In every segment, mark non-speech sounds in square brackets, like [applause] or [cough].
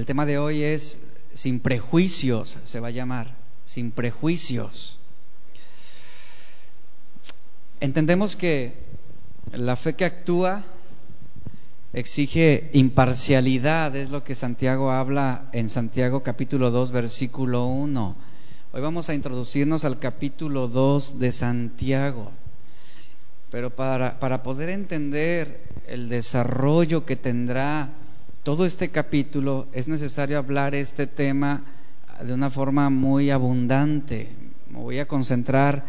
El tema de hoy es sin prejuicios, se va a llamar, sin prejuicios. Entendemos que la fe que actúa exige imparcialidad, es lo que Santiago habla en Santiago capítulo 2, versículo 1. Hoy vamos a introducirnos al capítulo 2 de Santiago. Pero para, para poder entender el desarrollo que tendrá todo este capítulo, es necesario hablar este tema de una forma muy abundante. Me voy a concentrar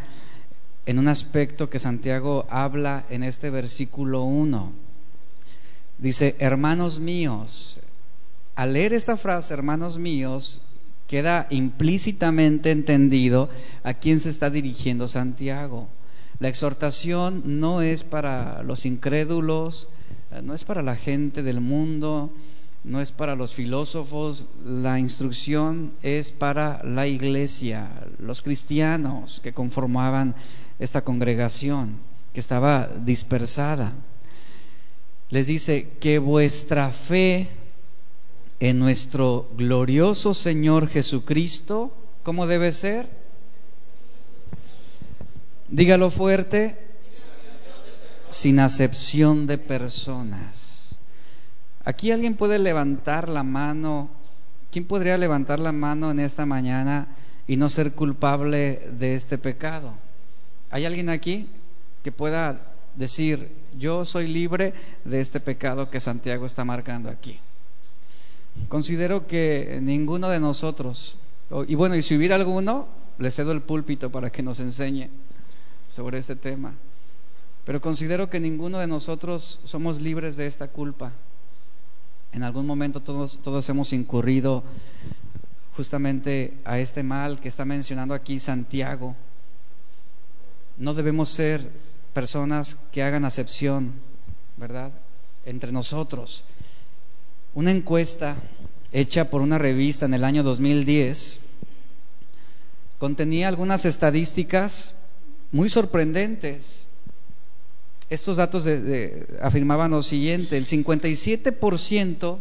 en un aspecto que Santiago habla en este versículo 1 Dice, hermanos míos, al leer esta frase, hermanos míos, queda implícitamente entendido a quién se está dirigiendo Santiago. La exhortación no es para los incrédulos, eh, no es para la gente del mundo, no es para los filósofos, la instrucción es para la iglesia, los cristianos que conformaban esta congregación, que estaba dispersada les dice que vuestra fe en nuestro glorioso Señor Jesucristo, ¿cómo debe ser? Dígalo fuerte, sin acepción de personas. Aquí alguien puede levantar la mano. ¿Quién podría levantar la mano en esta mañana y no ser culpable de este pecado? ¿Hay alguien aquí que pueda decir, yo soy libre de este pecado que Santiago está marcando aquí. Considero que ninguno de nosotros, y bueno, y si hubiera alguno, le cedo el púlpito para que nos enseñe sobre este tema. Pero considero que ninguno de nosotros somos libres de esta culpa. En algún momento todos, hemos incurrido justamente a este mal que está mencionando aquí Santiago. No debemos ser personas que hagan acepción, ¿verdad? Entre nosotros. Una encuesta hecha por una revista en el año 2010 contenía algunas estadísticas muy sorprendentes. Estos datos afirmaban lo siguiente, el 57%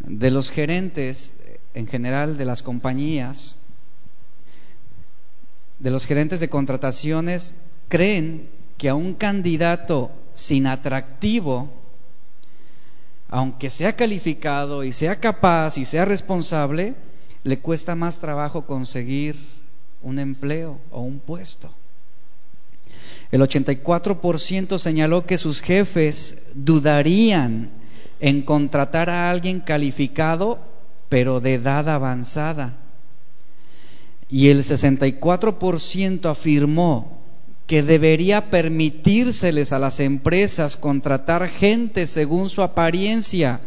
de los gerentes en general de las compañías, de los gerentes de contrataciones, creen que a un candidato sin atractivo, aunque sea calificado y sea capaz y sea responsable, le cuesta más trabajo conseguir un empleo o un puesto. El 84% señaló que sus jefes dudarían en contratar a alguien calificado, pero de edad avanzada. Y el 64% afirmó que debería permitírseles a las empresas contratar gente según su apariencia.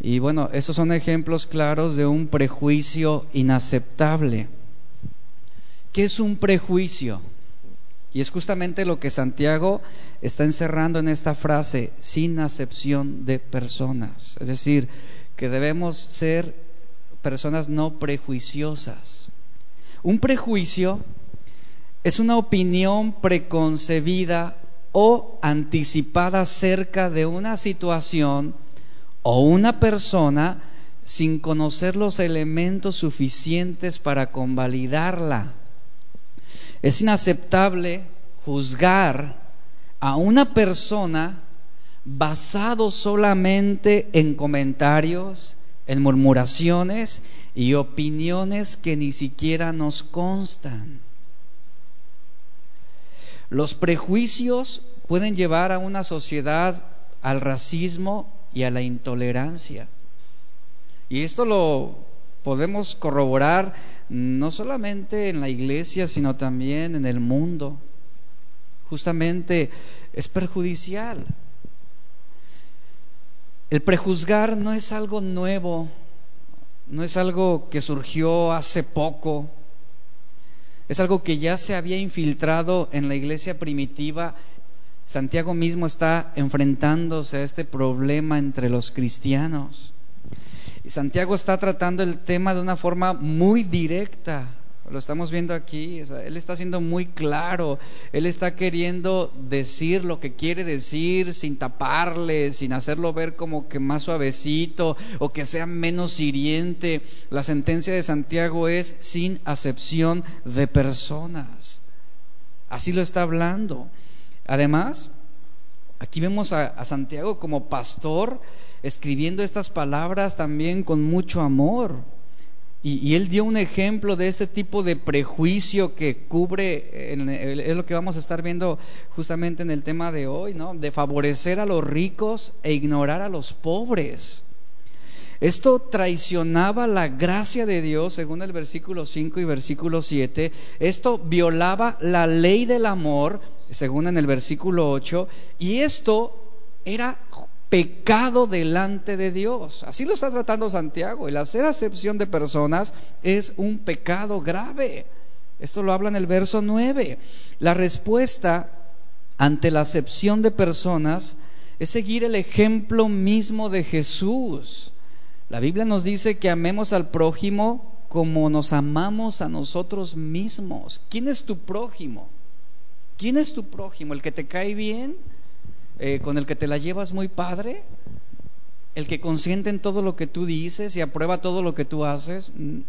Y bueno, esos son ejemplos claros de un prejuicio inaceptable. ¿Qué es un prejuicio? Y es justamente lo que Santiago está encerrando en esta frase, sin acepción de personas. Es decir, que debemos ser personas no prejuiciosas. Un prejuicio es una opinión preconcebida o anticipada acerca de una situación o una persona sin conocer los elementos suficientes para convalidarla. Es inaceptable juzgar a una persona basado solamente en comentarios, en murmuraciones y opiniones que ni siquiera nos constan. Los prejuicios pueden llevar a una sociedad al racismo y a la intolerancia. Y esto lo podemos corroborar no solamente en la iglesia, sino también en el mundo. Justamente es perjudicial. El prejuzgar no es algo nuevo, no es algo que surgió hace poco, es algo que ya se había infiltrado en la iglesia primitiva. Santiago mismo está enfrentándose a este problema entre los cristianos. Y Santiago está tratando el tema de una forma muy directa, Lo estamos viendo aquí. él está siendo muy claro. Él está queriendo decir lo que quiere decir sin taparle, sin hacerlo ver como que más suavecito o que sea menos hiriente. La sentencia de Santiago es sin acepción de personas. Así lo está hablando. Además, aquí vemos a Santiago como pastor escribiendo estas palabras también con mucho amor. Y, él dio un ejemplo de este tipo de prejuicio que cubre, es lo que vamos a estar viendo justamente en el tema de hoy, ¿no? De favorecer a los ricos e ignorar a los pobres. Esto traicionaba la gracia de Dios, según el versículo 5 y versículo 7. Esto violaba la ley del amor, según en el versículo 8. Y esto era pecado delante de Dios. Así lo está tratando Santiago. El hacer acepción de personas es un pecado grave. Esto lo habla en el verso 9. La respuesta ante la acepción de personas es seguir el ejemplo mismo de Jesús. La Biblia nos dice que amemos al prójimo como nos amamos a nosotros mismos. ¿Quién es tu prójimo? ¿Quién es tu prójimo? ¿El que te cae bien? Eh, con el que te la llevas muy padre, el que consiente en todo lo que tú dices y aprueba todo lo que tú haces, mm,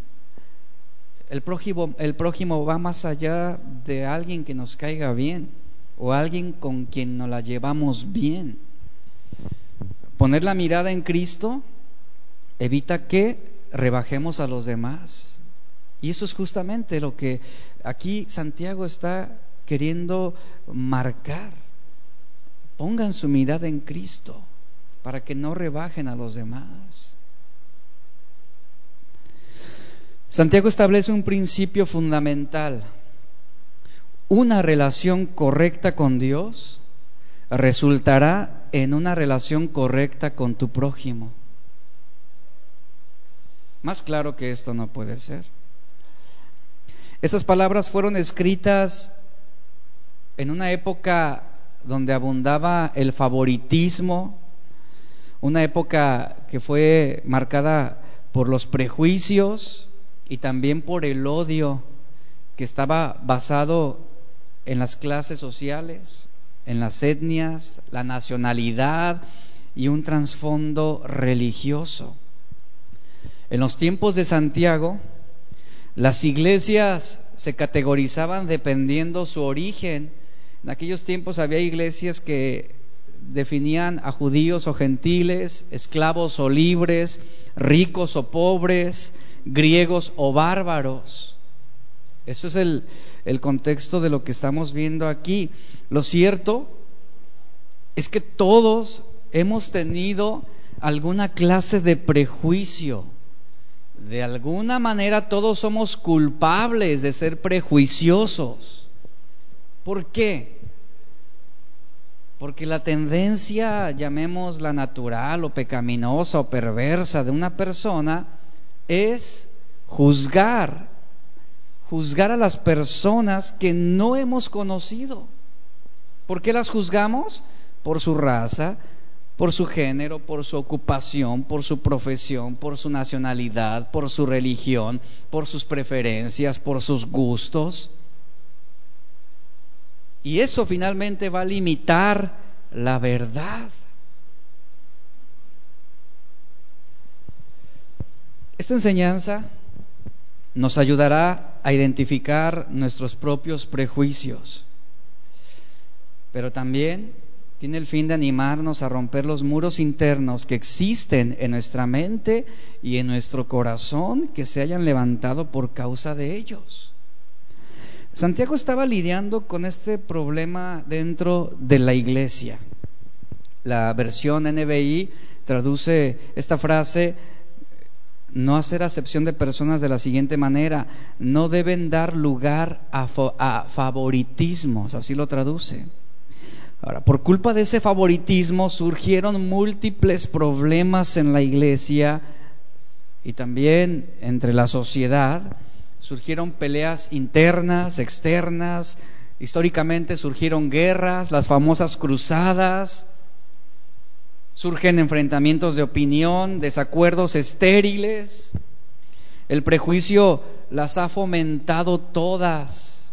el prójimo, el prójimo va más allá de alguien que nos caiga bien o alguien con quien nos la llevamos bien. Poner la mirada en Cristo evita que rebajemos a los demás. Y eso es justamente lo que aquí Santiago está queriendo marcar. Pongan su mirada en Cristo para que no rebajen a los demás. Santiago establece un principio fundamental. Una relación correcta con Dios resultará en una relación correcta con tu prójimo. Más claro que esto no puede ser. Estas palabras fueron escritas en una época donde abundaba el favoritismo, una época que fue marcada por los prejuicios y también por el odio que estaba basado en las clases sociales, en las etnias, la nacionalidad y un trasfondo religioso. En los tiempos de Santiago, las iglesias se categorizaban dependiendo su origen en aquellos tiempos había iglesias que definían a judíos o gentiles, esclavos o libres, ricos o pobres, griegos o bárbaros. Eso es el, contexto de lo que estamos viendo aquí. Lo cierto es que todos hemos tenido alguna clase de prejuicio. De alguna manera todos somos culpables de ser prejuiciosos. ¿Por qué? Porque la tendencia, llamémosla natural o pecaminosa o perversa de una persona es juzgar, juzgar a las personas que no hemos conocido. ¿Por qué las juzgamos? Por su raza, por su género, por su ocupación, por su profesión, por su nacionalidad, por su religión, por sus preferencias, por sus gustos. Y eso finalmente va a limitar la verdad. Esta enseñanza nos ayudará a identificar nuestros propios prejuicios, pero también tiene el fin de animarnos a romper los muros internos que existen en nuestra mente y en nuestro corazón que se hayan levantado por causa de ellos. Santiago estaba lidiando con este problema dentro de la iglesia. La versión NBI traduce esta frase no hacer acepción de personas de la siguiente manera, no deben dar lugar a, favoritismos, así lo traduce. Ahora, por culpa de ese favoritismo surgieron múltiples problemas en la iglesia y también entre la sociedad surgieron peleas internas, externas, históricamente surgieron guerras, las famosas cruzadas, surgen enfrentamientos de opinión, desacuerdos estériles. El prejuicio las ha fomentado todas,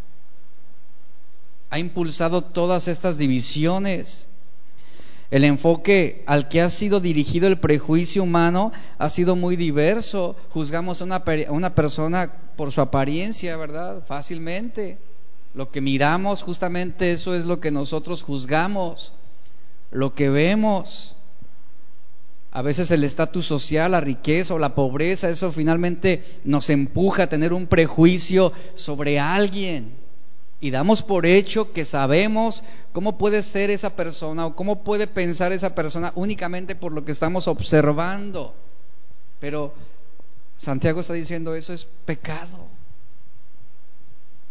ha impulsado todas estas divisiones. El enfoque al que ha sido dirigido el prejuicio humano ha sido muy diverso. Juzgamos a una, una persona por su apariencia, ¿verdad? Fácilmente. Lo que miramos, justamente eso es lo que nosotros juzgamos, lo que vemos. A veces el estatus social, la riqueza o la pobreza, eso finalmente nos empuja a tener un prejuicio sobre alguien. Y damos por hecho que sabemos cómo puede ser esa persona o cómo puede pensar esa persona únicamente por lo que estamos observando. Pero Santiago está diciendo eso es pecado.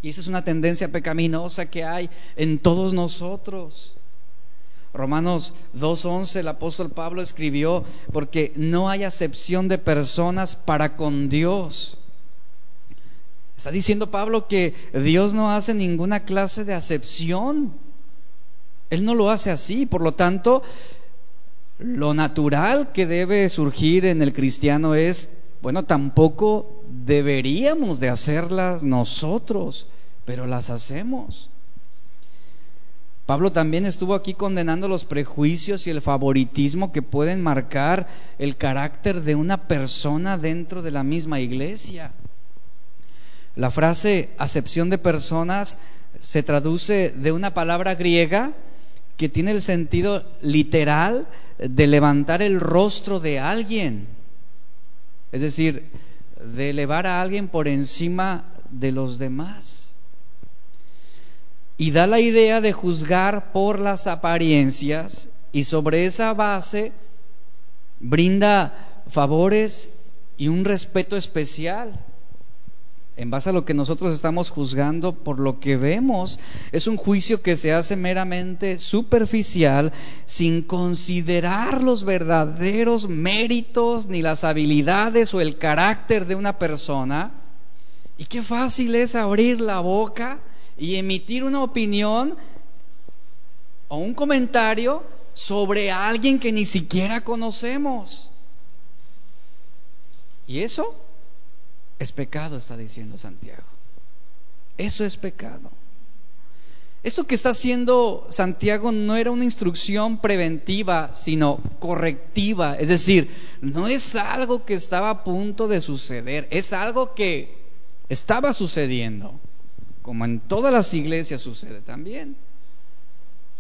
Y esa es una tendencia pecaminosa que hay en todos nosotros. Romanos 2.11, el apóstol Pablo escribió, porque no hay acepción de personas para con Dios. Está diciendo Pablo que Dios no hace ninguna clase de acepción. Él no lo hace así. Por lo tanto, lo natural que debe surgir en el cristiano es, bueno, tampoco deberíamos de hacerlas nosotros, pero las hacemos. Pablo también estuvo aquí condenando los prejuicios y el favoritismo que pueden marcar el carácter de una persona dentro de la misma iglesia. La frase acepción de personas se traduce de una palabra griega que tiene el sentido literal de levantar el rostro de alguien. Es decir, de elevar a alguien por encima de los demás. Y da la idea de juzgar por las apariencias y sobre esa base brinda favores y un respeto especial en base a lo que nosotros estamos juzgando por lo que vemos. Es un juicio que se hace meramente superficial sin considerar los verdaderos méritos ni las habilidades o el carácter de una persona. Y qué fácil es abrir la boca y emitir una opinión o un comentario sobre alguien que ni siquiera conocemos. Y eso es pecado, está diciendo Santiago. Eso es pecado. Esto que está haciendo Santiago no era una instrucción preventiva, sino correctiva. Es decir, no es algo que estaba a punto de suceder, es algo que estaba sucediendo, como en todas las iglesias sucede también.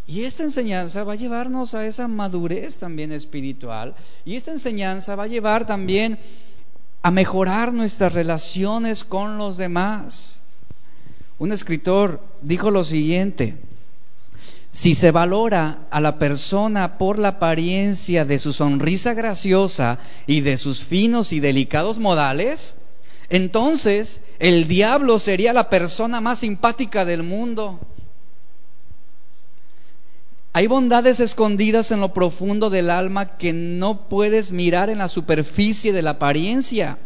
Y esta enseñanza va a llevarnos a esa madurez también espiritual. Y esta enseñanza va a llevar también a mejorar nuestras relaciones con los demás. Un escritor dijo lo siguiente, si se valora a la persona por la apariencia de su sonrisa graciosa y de sus finos y delicados modales, entonces el diablo sería la persona más simpática del mundo. Hay bondades escondidas en lo profundo del alma que no puedes mirar en la superficie de la apariencia.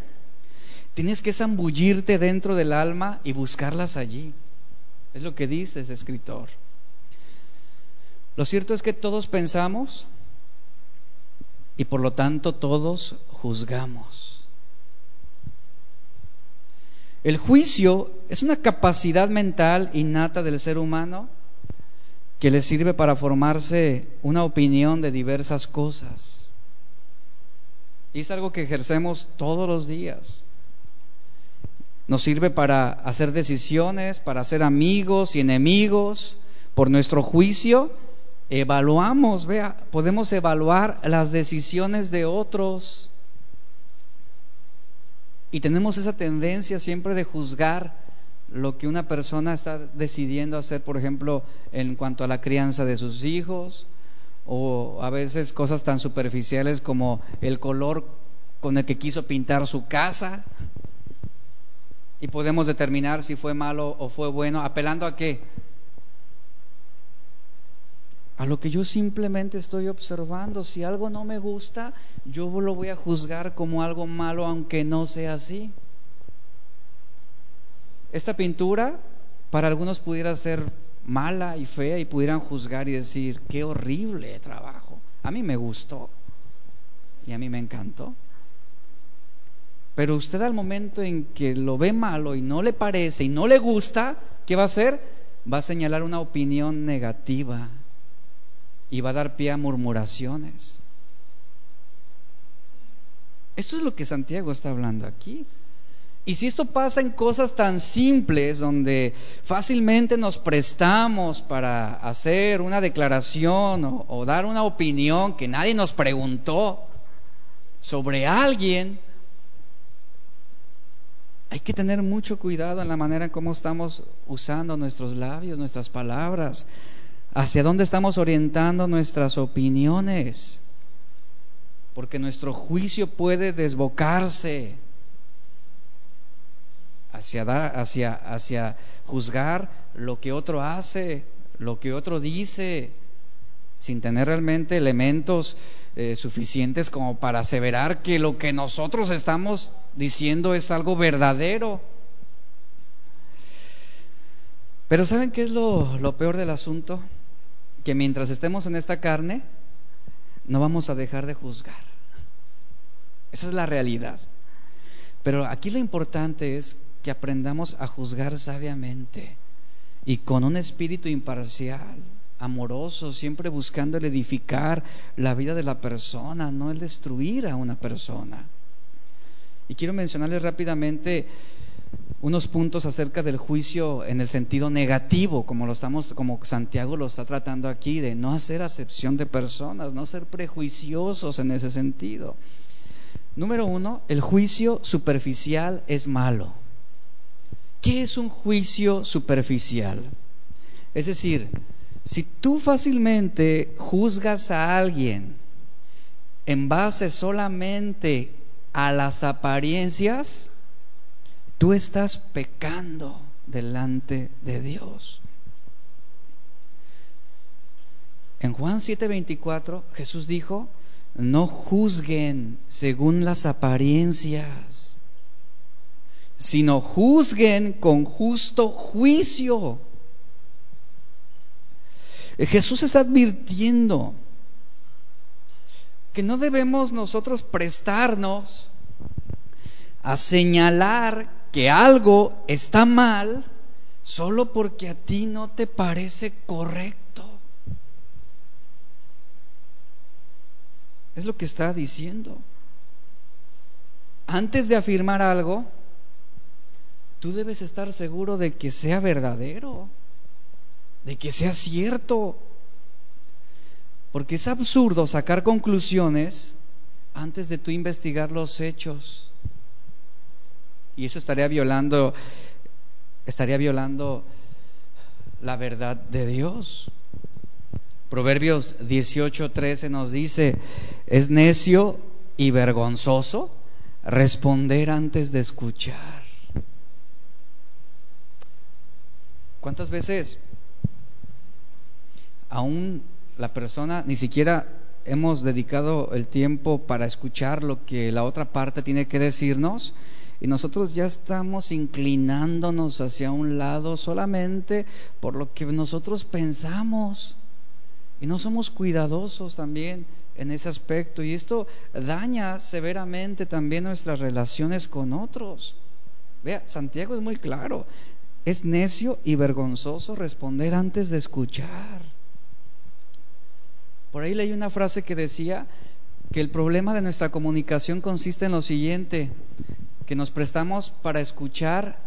Tienes que zambullirte dentro del alma y buscarlas allí. Es lo que dice ese escritor. Lo cierto es que todos pensamos y por lo tanto todos juzgamos. El juicio es una capacidad mental innata del ser humano que le sirve para formarse una opinión de diversas cosas. Y es algo que ejercemos todos los días. Nos sirve para hacer decisiones, para ser amigos y enemigos. Por nuestro juicio, evaluamos, vea, podemos evaluar las decisiones de otros. Y tenemos esa tendencia siempre de juzgar lo que una persona está decidiendo hacer, por ejemplo, en cuanto a la crianza de sus hijos, o a veces cosas tan superficiales como el color con el que quiso pintar su casa, y podemos determinar si fue malo o fue bueno, apelando a qué? A lo que yo simplemente estoy observando. Si algo no me gusta, yo lo voy a juzgar como algo malo, aunque no sea así. Esta pintura para algunos pudiera ser mala y fea y pudieran juzgar y decir, qué horrible trabajo. A mí me gustó y a mí me encantó. Pero usted al momento en que lo ve malo y no le parece y no le gusta, ¿qué va a hacer? Va a señalar una opinión negativa y va a dar pie a murmuraciones. Esto es lo que Santiago está hablando aquí. Y si esto pasa en cosas tan simples donde fácilmente nos prestamos para hacer una declaración o, dar una opinión que nadie nos preguntó sobre alguien, hay que tener mucho cuidado en la manera en cómo estamos usando nuestros labios, nuestras palabras, hacia dónde estamos orientando nuestras opiniones, porque nuestro juicio puede desbocarse hacia, hacia, hacia juzgar lo que otro hace, lo que otro dice, sin tener realmente elementos eh, suficientes como para aseverar que lo que nosotros estamos diciendo es algo verdadero. Pero ¿saben qué es lo peor del asunto? Que mientras estemos en esta carne, no vamos a dejar de juzgar. Esa es la realidad. Pero aquí lo importante es que aprendamos a juzgar sabiamente y con un espíritu imparcial, amoroso, siempre buscando el edificar la vida de la persona, no el destruir a una persona. Y quiero mencionarles rápidamente unos puntos acerca del juicio en el sentido negativo, como lo estamos, como Santiago lo está tratando aquí, de no hacer acepción de personas, no ser prejuiciosos en ese sentido. Número uno, el juicio superficial es malo. ¿Qué es un juicio superficial? Es decir, si tú fácilmente juzgas a alguien en base solamente a las apariencias, tú estás pecando delante de Dios. En Juan 7:24 Jesús dijo, no juzguen según las apariencias sino juzguen con justo juicio. Jesús está advirtiendo que no debemos nosotros prestarnos a señalar que algo está mal solo porque a ti no te parece correcto. Es lo que está diciendo. Antes de afirmar algo, tú debes estar seguro de que sea verdadero, de que sea cierto. Porque es absurdo sacar conclusiones antes de tú investigar los hechos. Y eso estaría violando estaría violando la verdad de Dios. Proverbios 18:13 nos dice, es necio y vergonzoso responder antes de escuchar. ¿Cuántas veces aún la persona ni siquiera hemos dedicado el tiempo para escuchar lo que la otra parte tiene que decirnos? Y nosotros ya estamos inclinándonos hacia un lado solamente por lo que nosotros pensamos. Y no somos cuidadosos también en ese aspecto. Y esto daña severamente también nuestras relaciones con otros. Vea, Santiago es muy claro. Es necio y vergonzoso responder antes de escuchar. Por ahí leí una frase que decía que el problema de nuestra comunicación consiste en lo siguiente, que nos prestamos para escuchar,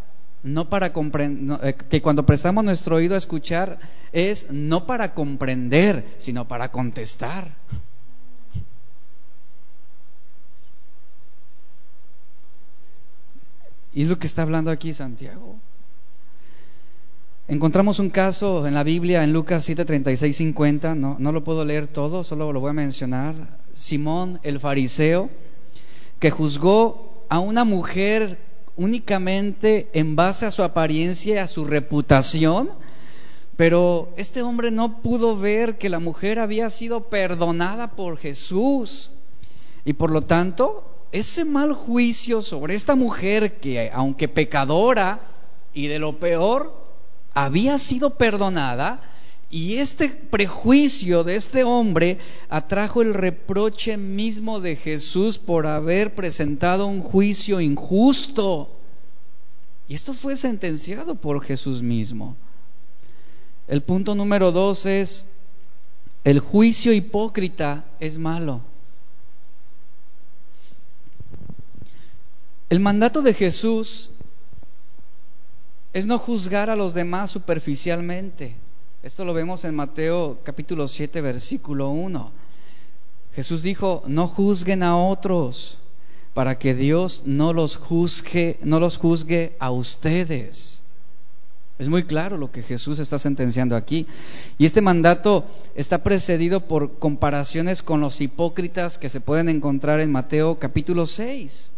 no para comprender, eh, que cuando prestamos nuestro oído a escuchar es no para comprender, sino para contestar. Y es lo que está hablando aquí Santiago. Encontramos un caso en la Biblia, en Lucas 7, 36, 50, no, no lo puedo leer todo, solo lo voy a mencionar. Simón el fariseo, que juzgó a una mujer únicamente en base a su apariencia y a su reputación, pero este hombre no pudo ver que la mujer había sido perdonada por Jesús. Y por lo tanto, ese mal juicio sobre esta mujer que, aunque pecadora y de lo peor, había sido perdonada, Y este prejuicio de este hombre atrajo el reproche mismo de Jesús por haber presentado un juicio injusto. Y esto fue sentenciado por Jesús mismo. El punto número dos es, el juicio hipócrita es malo. El mandato de Jesús es no juzgar a los demás superficialmente. Esto lo vemos en Mateo capítulo 7, versículo 1. Jesús dijo, no juzguen a otros para que Dios no los juzgue, no los juzgue a ustedes. Es muy claro lo que Jesús está sentenciando aquí. Y este mandato está precedido por comparaciones con los hipócritas que se pueden encontrar en Mateo capítulo 6.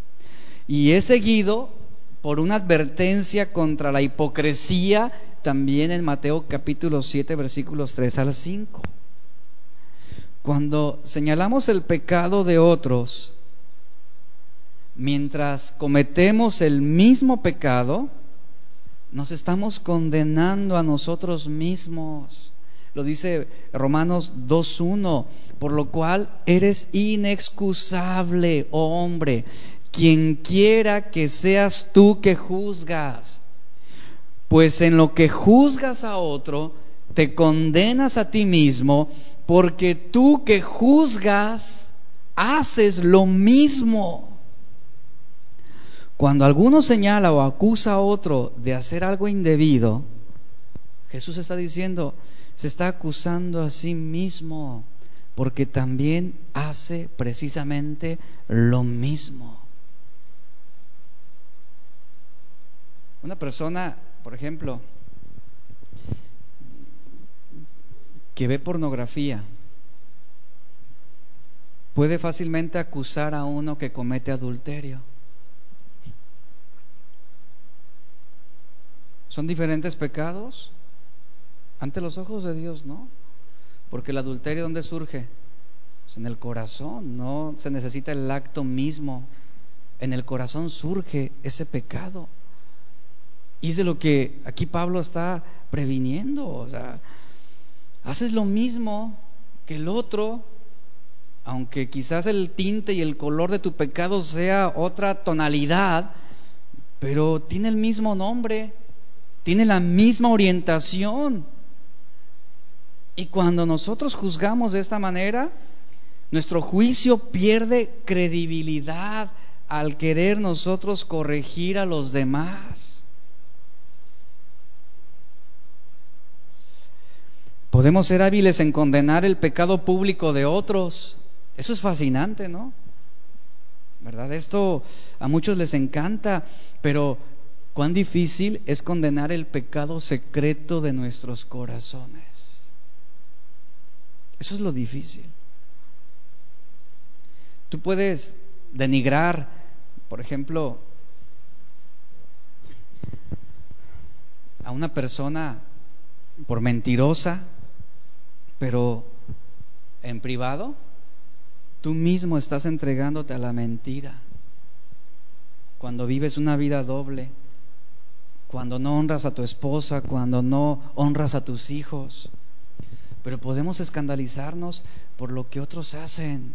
Y es seguido por una advertencia contra la hipocresía también en Mateo capítulo 7 versículos 3 al 5. Cuando señalamos el pecado de otros, mientras cometemos el mismo pecado, nos estamos condenando a nosotros mismos. Lo dice Romanos 2.1, por lo cual eres inexcusable, oh hombre, quien quiera que seas tú que juzgas. Pues en lo que juzgas a otro, te condenas a ti mismo, porque tú que juzgas, haces lo mismo. Cuando alguno señala o acusa a otro de hacer algo indebido, Jesús está diciendo, se está acusando a sí mismo, porque también hace precisamente lo mismo. Una persona por ejemplo, que ve pornografía, puede fácilmente acusar a uno que comete adulterio. ¿Son diferentes pecados? Ante los ojos de Dios, ¿no? Porque el adulterio, ¿dónde surge? Pues en el corazón, no se necesita el acto mismo. En el corazón surge ese pecado. Y es de lo que aquí Pablo está previniendo. O sea, haces lo mismo que el otro, aunque quizás el tinte y el color de tu pecado sea otra tonalidad, pero tiene el mismo nombre, tiene la misma orientación. Y cuando nosotros juzgamos de esta manera, nuestro juicio pierde credibilidad al querer nosotros corregir a los demás. Podemos ser hábiles en condenar el pecado público de otros. Eso es fascinante, ¿no? ¿Verdad? Esto a muchos les encanta, pero cuán difícil es condenar el pecado secreto de nuestros corazones. Eso es lo difícil. Tú puedes denigrar, por ejemplo, a una persona por mentirosa, pero en privado, tú mismo estás entregándote a la mentira. Cuando vives una vida doble, cuando no honras a tu esposa, cuando no honras a tus hijos. Pero podemos escandalizarnos por lo que otros hacen.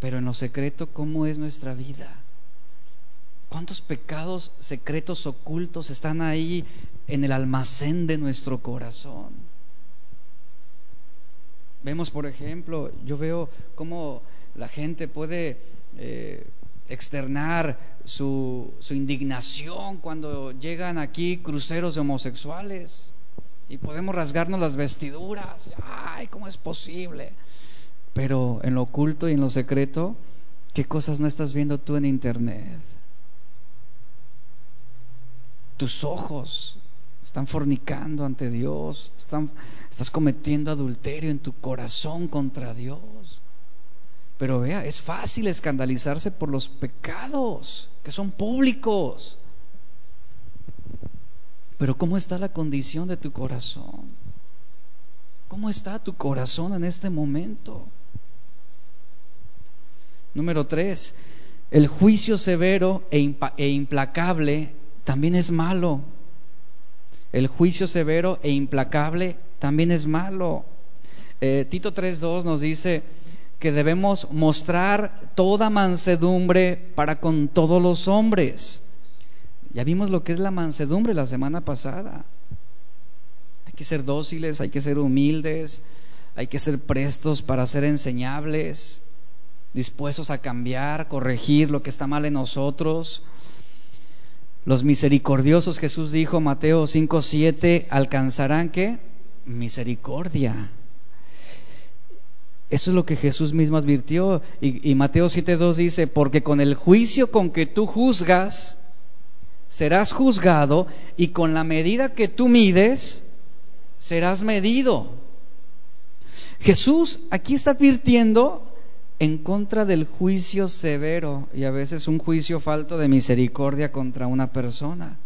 Pero en lo secreto, ¿cómo es nuestra vida? ¿Cuántos pecados secretos ocultos están ahí en el almacén de nuestro corazón? Vemos, por ejemplo, yo veo cómo la gente puede eh, externar su, su indignación cuando llegan aquí cruceros de homosexuales y podemos rasgarnos las vestiduras. Ay, ¿cómo es posible? Pero en lo oculto y en lo secreto, ¿qué cosas no estás viendo tú en internet? Tus ojos están fornicando ante Dios, están, estás cometiendo adulterio en tu corazón contra Dios. Pero vea, es fácil escandalizarse por los pecados que son públicos. Pero ¿cómo está la condición de tu corazón? ¿Cómo está tu corazón en este momento? Número tres, el juicio severo e, e implacable también es malo el juicio severo e implacable también es malo. Eh, Tito 3.2 nos dice que debemos mostrar toda mansedumbre para con todos los hombres. Ya vimos lo que es la mansedumbre la semana pasada. Hay que ser dóciles, hay que ser humildes, hay que ser prestos para ser enseñables, dispuestos a cambiar, corregir lo que está mal en nosotros. Los misericordiosos, Jesús dijo, Mateo 5:7, alcanzarán qué? Misericordia. Eso es lo que Jesús mismo advirtió. Y, y Mateo 7:2 dice, porque con el juicio con que tú juzgas, serás juzgado, y con la medida que tú mides, serás medido. Jesús aquí está advirtiendo en contra del juicio severo y a veces un juicio falto de misericordia contra una persona.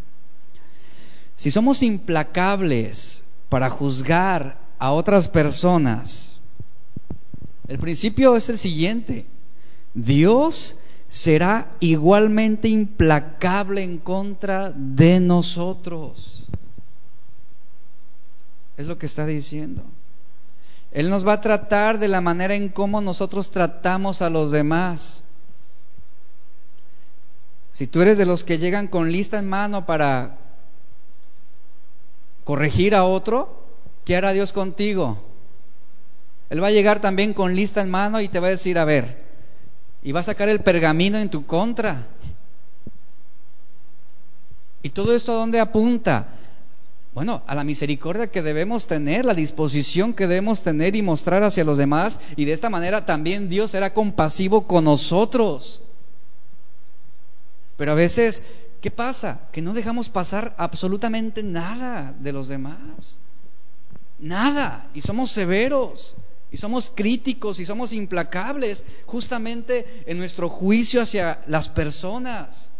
Si somos implacables para juzgar a otras personas, el principio es el siguiente. Dios será igualmente implacable en contra de nosotros. Es lo que está diciendo. Él nos va a tratar de la manera en cómo nosotros tratamos a los demás. Si tú eres de los que llegan con lista en mano para corregir a otro, ¿qué hará Dios contigo? Él va a llegar también con lista en mano y te va a decir, a ver, y va a sacar el pergamino en tu contra. ¿Y todo esto a dónde apunta? Bueno, a la misericordia que debemos tener, la disposición que debemos tener y mostrar hacia los demás, y de esta manera también Dios será compasivo con nosotros. Pero a veces, ¿qué pasa? Que no dejamos pasar absolutamente nada de los demás. Nada. Y somos severos. Y somos críticos y somos implacables justamente en nuestro juicio hacia las personas.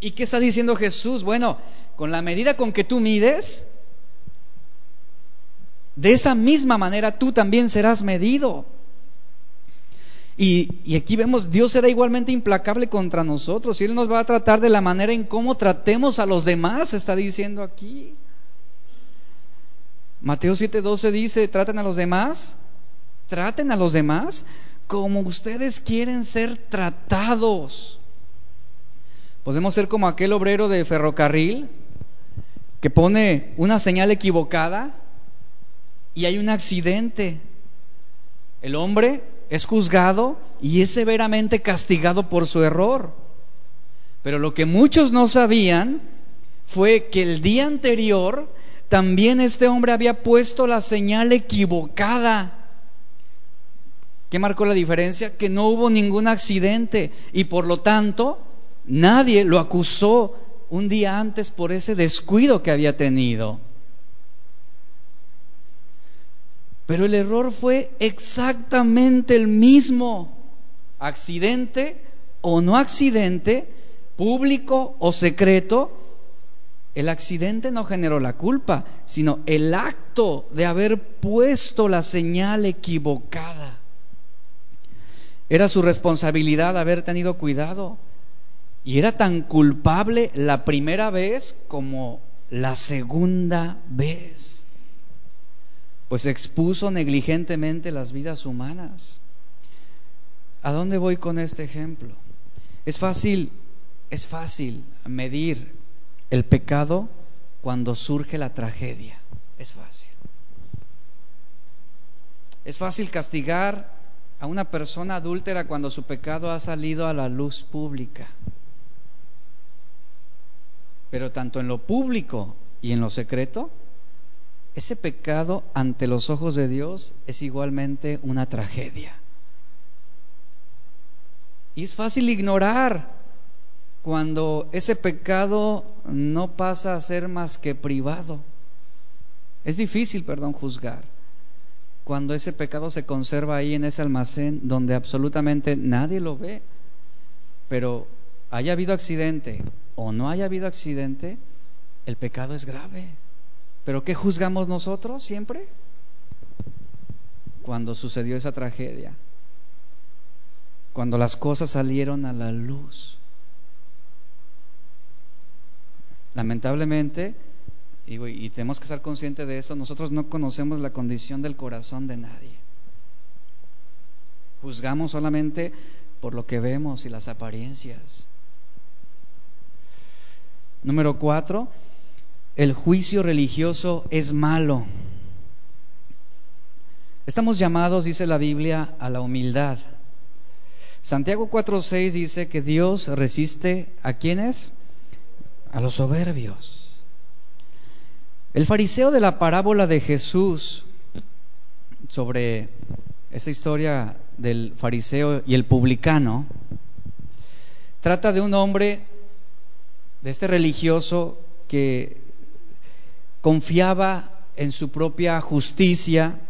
¿Y qué está diciendo Jesús? Bueno, con la medida con que tú mides, de esa misma manera tú también serás medido. Y, aquí vemos, Dios será igualmente implacable contra nosotros y Él nos va a tratar de la manera en cómo tratemos a los demás, está diciendo aquí. Mateo 7:12 dice, traten a los demás, traten a los demás como ustedes quieren ser tratados. Podemos ser como aquel obrero de ferrocarril que pone una señal equivocada y hay un accidente. El hombre es juzgado y es severamente castigado por su error. Pero lo que muchos no sabían fue que el día anterior también este hombre había puesto la señal equivocada. ¿Qué marcó la diferencia? Que no hubo ningún accidente y por lo tanto nadie lo acusó un día antes por ese descuido que había tenido. Pero el error fue exactamente el mismo. Accidente o no accidente, público o secreto, el accidente no generó la culpa, sino el acto de haber puesto la señal equivocada. Era su responsabilidad haber tenido cuidado. Y era tan culpable la primera vez como la segunda vez. Pues expuso negligentemente las vidas humanas. ¿A dónde voy con este ejemplo? Es fácil, es fácil medir el pecado cuando surge la tragedia. Es fácil. Es fácil castigar a una persona adúltera cuando su pecado ha salido a la luz pública. Pero tanto en lo público y en lo secreto, ese pecado ante los ojos de Dios es igualmente una tragedia. Y es fácil ignorar cuando ese pecado no pasa a ser más que privado. Es difícil, perdón, juzgar. Cuando ese pecado se conserva ahí en ese almacén donde absolutamente nadie lo ve. Pero haya habido accidente o no haya habido accidente, el pecado es grave. ¿Pero qué juzgamos nosotros siempre? Cuando sucedió esa tragedia, cuando las cosas salieron a la luz. Lamentablemente, y, tenemos que estar conscientes de eso, nosotros no conocemos la condición del corazón de nadie. Juzgamos solamente por lo que vemos y las apariencias. Número cuatro, el juicio religioso es malo. Estamos llamados, dice la Biblia, a la humildad. Santiago 4:6 dice que Dios resiste a quienes? A los soberbios. El fariseo de la parábola de Jesús sobre esa historia del fariseo y el publicano trata de un hombre, de este religioso que confiaba en su propia justicia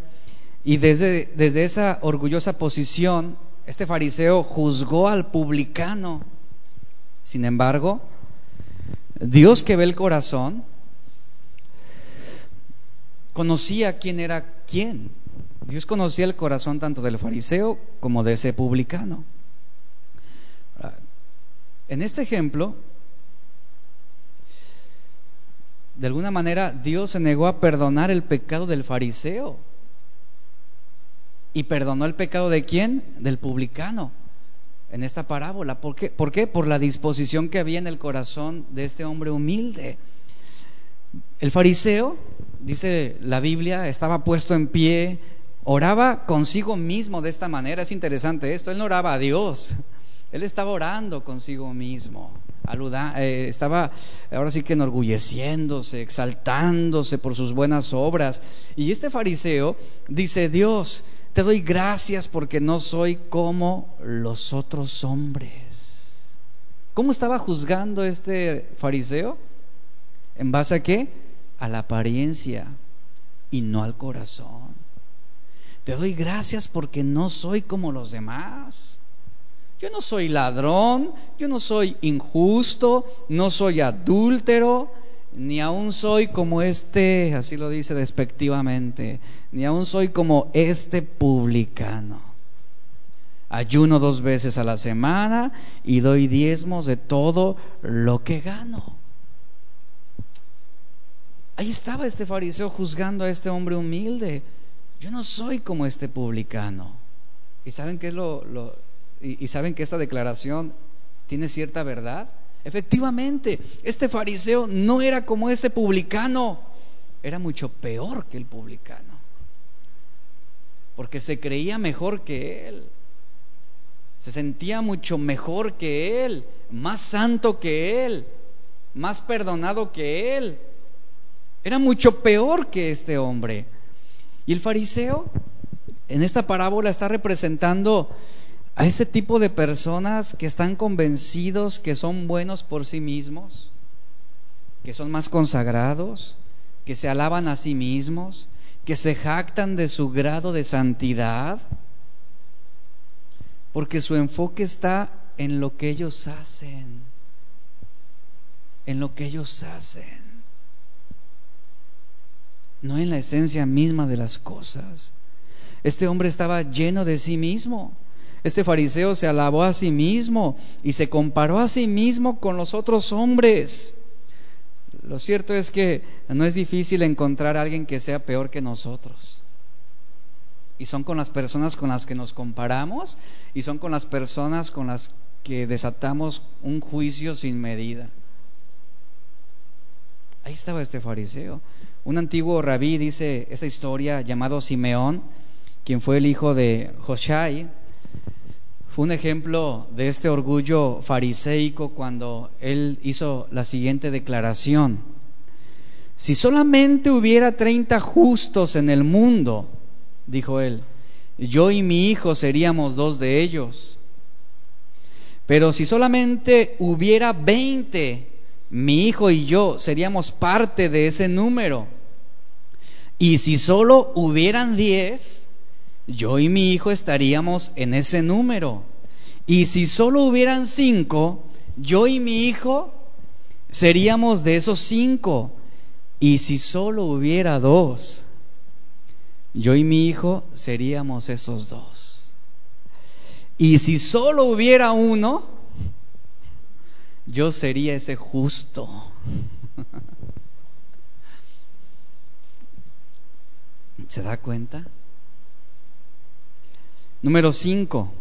y desde, desde esa orgullosa posición, este fariseo juzgó al publicano. Sin embargo, Dios que ve el corazón, conocía quién era quién. Dios conocía el corazón tanto del fariseo como de ese publicano. En este ejemplo, de alguna manera Dios se negó a perdonar el pecado del fariseo. ¿Y perdonó el pecado de quién? Del publicano en esta parábola. ¿Por qué? ¿Por qué? Por la disposición que había en el corazón de este hombre humilde. El fariseo dice la Biblia, estaba puesto en pie, oraba consigo mismo de esta manera. Es interesante esto, él no oraba a Dios, él estaba orando consigo mismo. Eh, estaba ahora sí que enorgulleciéndose, exaltándose por sus buenas obras. Y este fariseo dice, Dios, te doy gracias porque no soy como los otros hombres. ¿Cómo estaba juzgando este fariseo? ¿En base a qué? a la apariencia y no al corazón. Te doy gracias porque no soy como los demás. Yo no soy ladrón, yo no soy injusto, no soy adúltero, ni aún soy como este, así lo dice despectivamente, ni aún soy como este publicano. Ayuno dos veces a la semana y doy diezmos de todo lo que gano. Ahí estaba este fariseo juzgando a este hombre humilde. Yo no soy como este publicano. ¿Y saben qué es lo, y, saben que esta declaración tiene cierta verdad? Efectivamente, este fariseo no era como ese publicano, era mucho peor que el publicano, porque se creía mejor que él, se sentía mucho mejor que él, más santo que él, más perdonado que él, era mucho peor que este hombre. Y el fariseo en esta parábola está representando a ese tipo de personas que están convencidos que son buenos por sí mismos, que son más consagrados, que se alaban a sí mismos, que se jactan de su grado de santidad, porque su enfoque está en lo que ellos hacen, en lo que ellos hacen no en la esencia misma de las cosas. Este hombre estaba lleno de sí mismo. Este fariseo se alabó a sí mismo y se comparó a sí mismo con los otros hombres. Lo cierto es que no es difícil encontrar a alguien que sea peor que nosotros. Y son con las personas con las que nos comparamos y son con las personas con las que desatamos un juicio sin medida. Ahí estaba este fariseo. Un antiguo rabí dice esa historia llamado Simeón, quien fue el hijo de Joshai, un ejemplo de este orgullo fariseico cuando él hizo la siguiente declaración. Si solamente hubiera 30 justos en el mundo, dijo él, yo y mi hijo seríamos dos de ellos. Pero si solamente hubiera 20, mi hijo y yo seríamos parte de ese número. Y si solo hubieran diez, yo y mi hijo estaríamos en ese número. Y si solo hubieran cinco, yo y mi hijo seríamos de esos cinco. Y si solo hubiera dos, yo y mi hijo seríamos esos dos. Y si solo hubiera uno, yo sería ese justo. [laughs] ¿Se da cuenta? Número 5.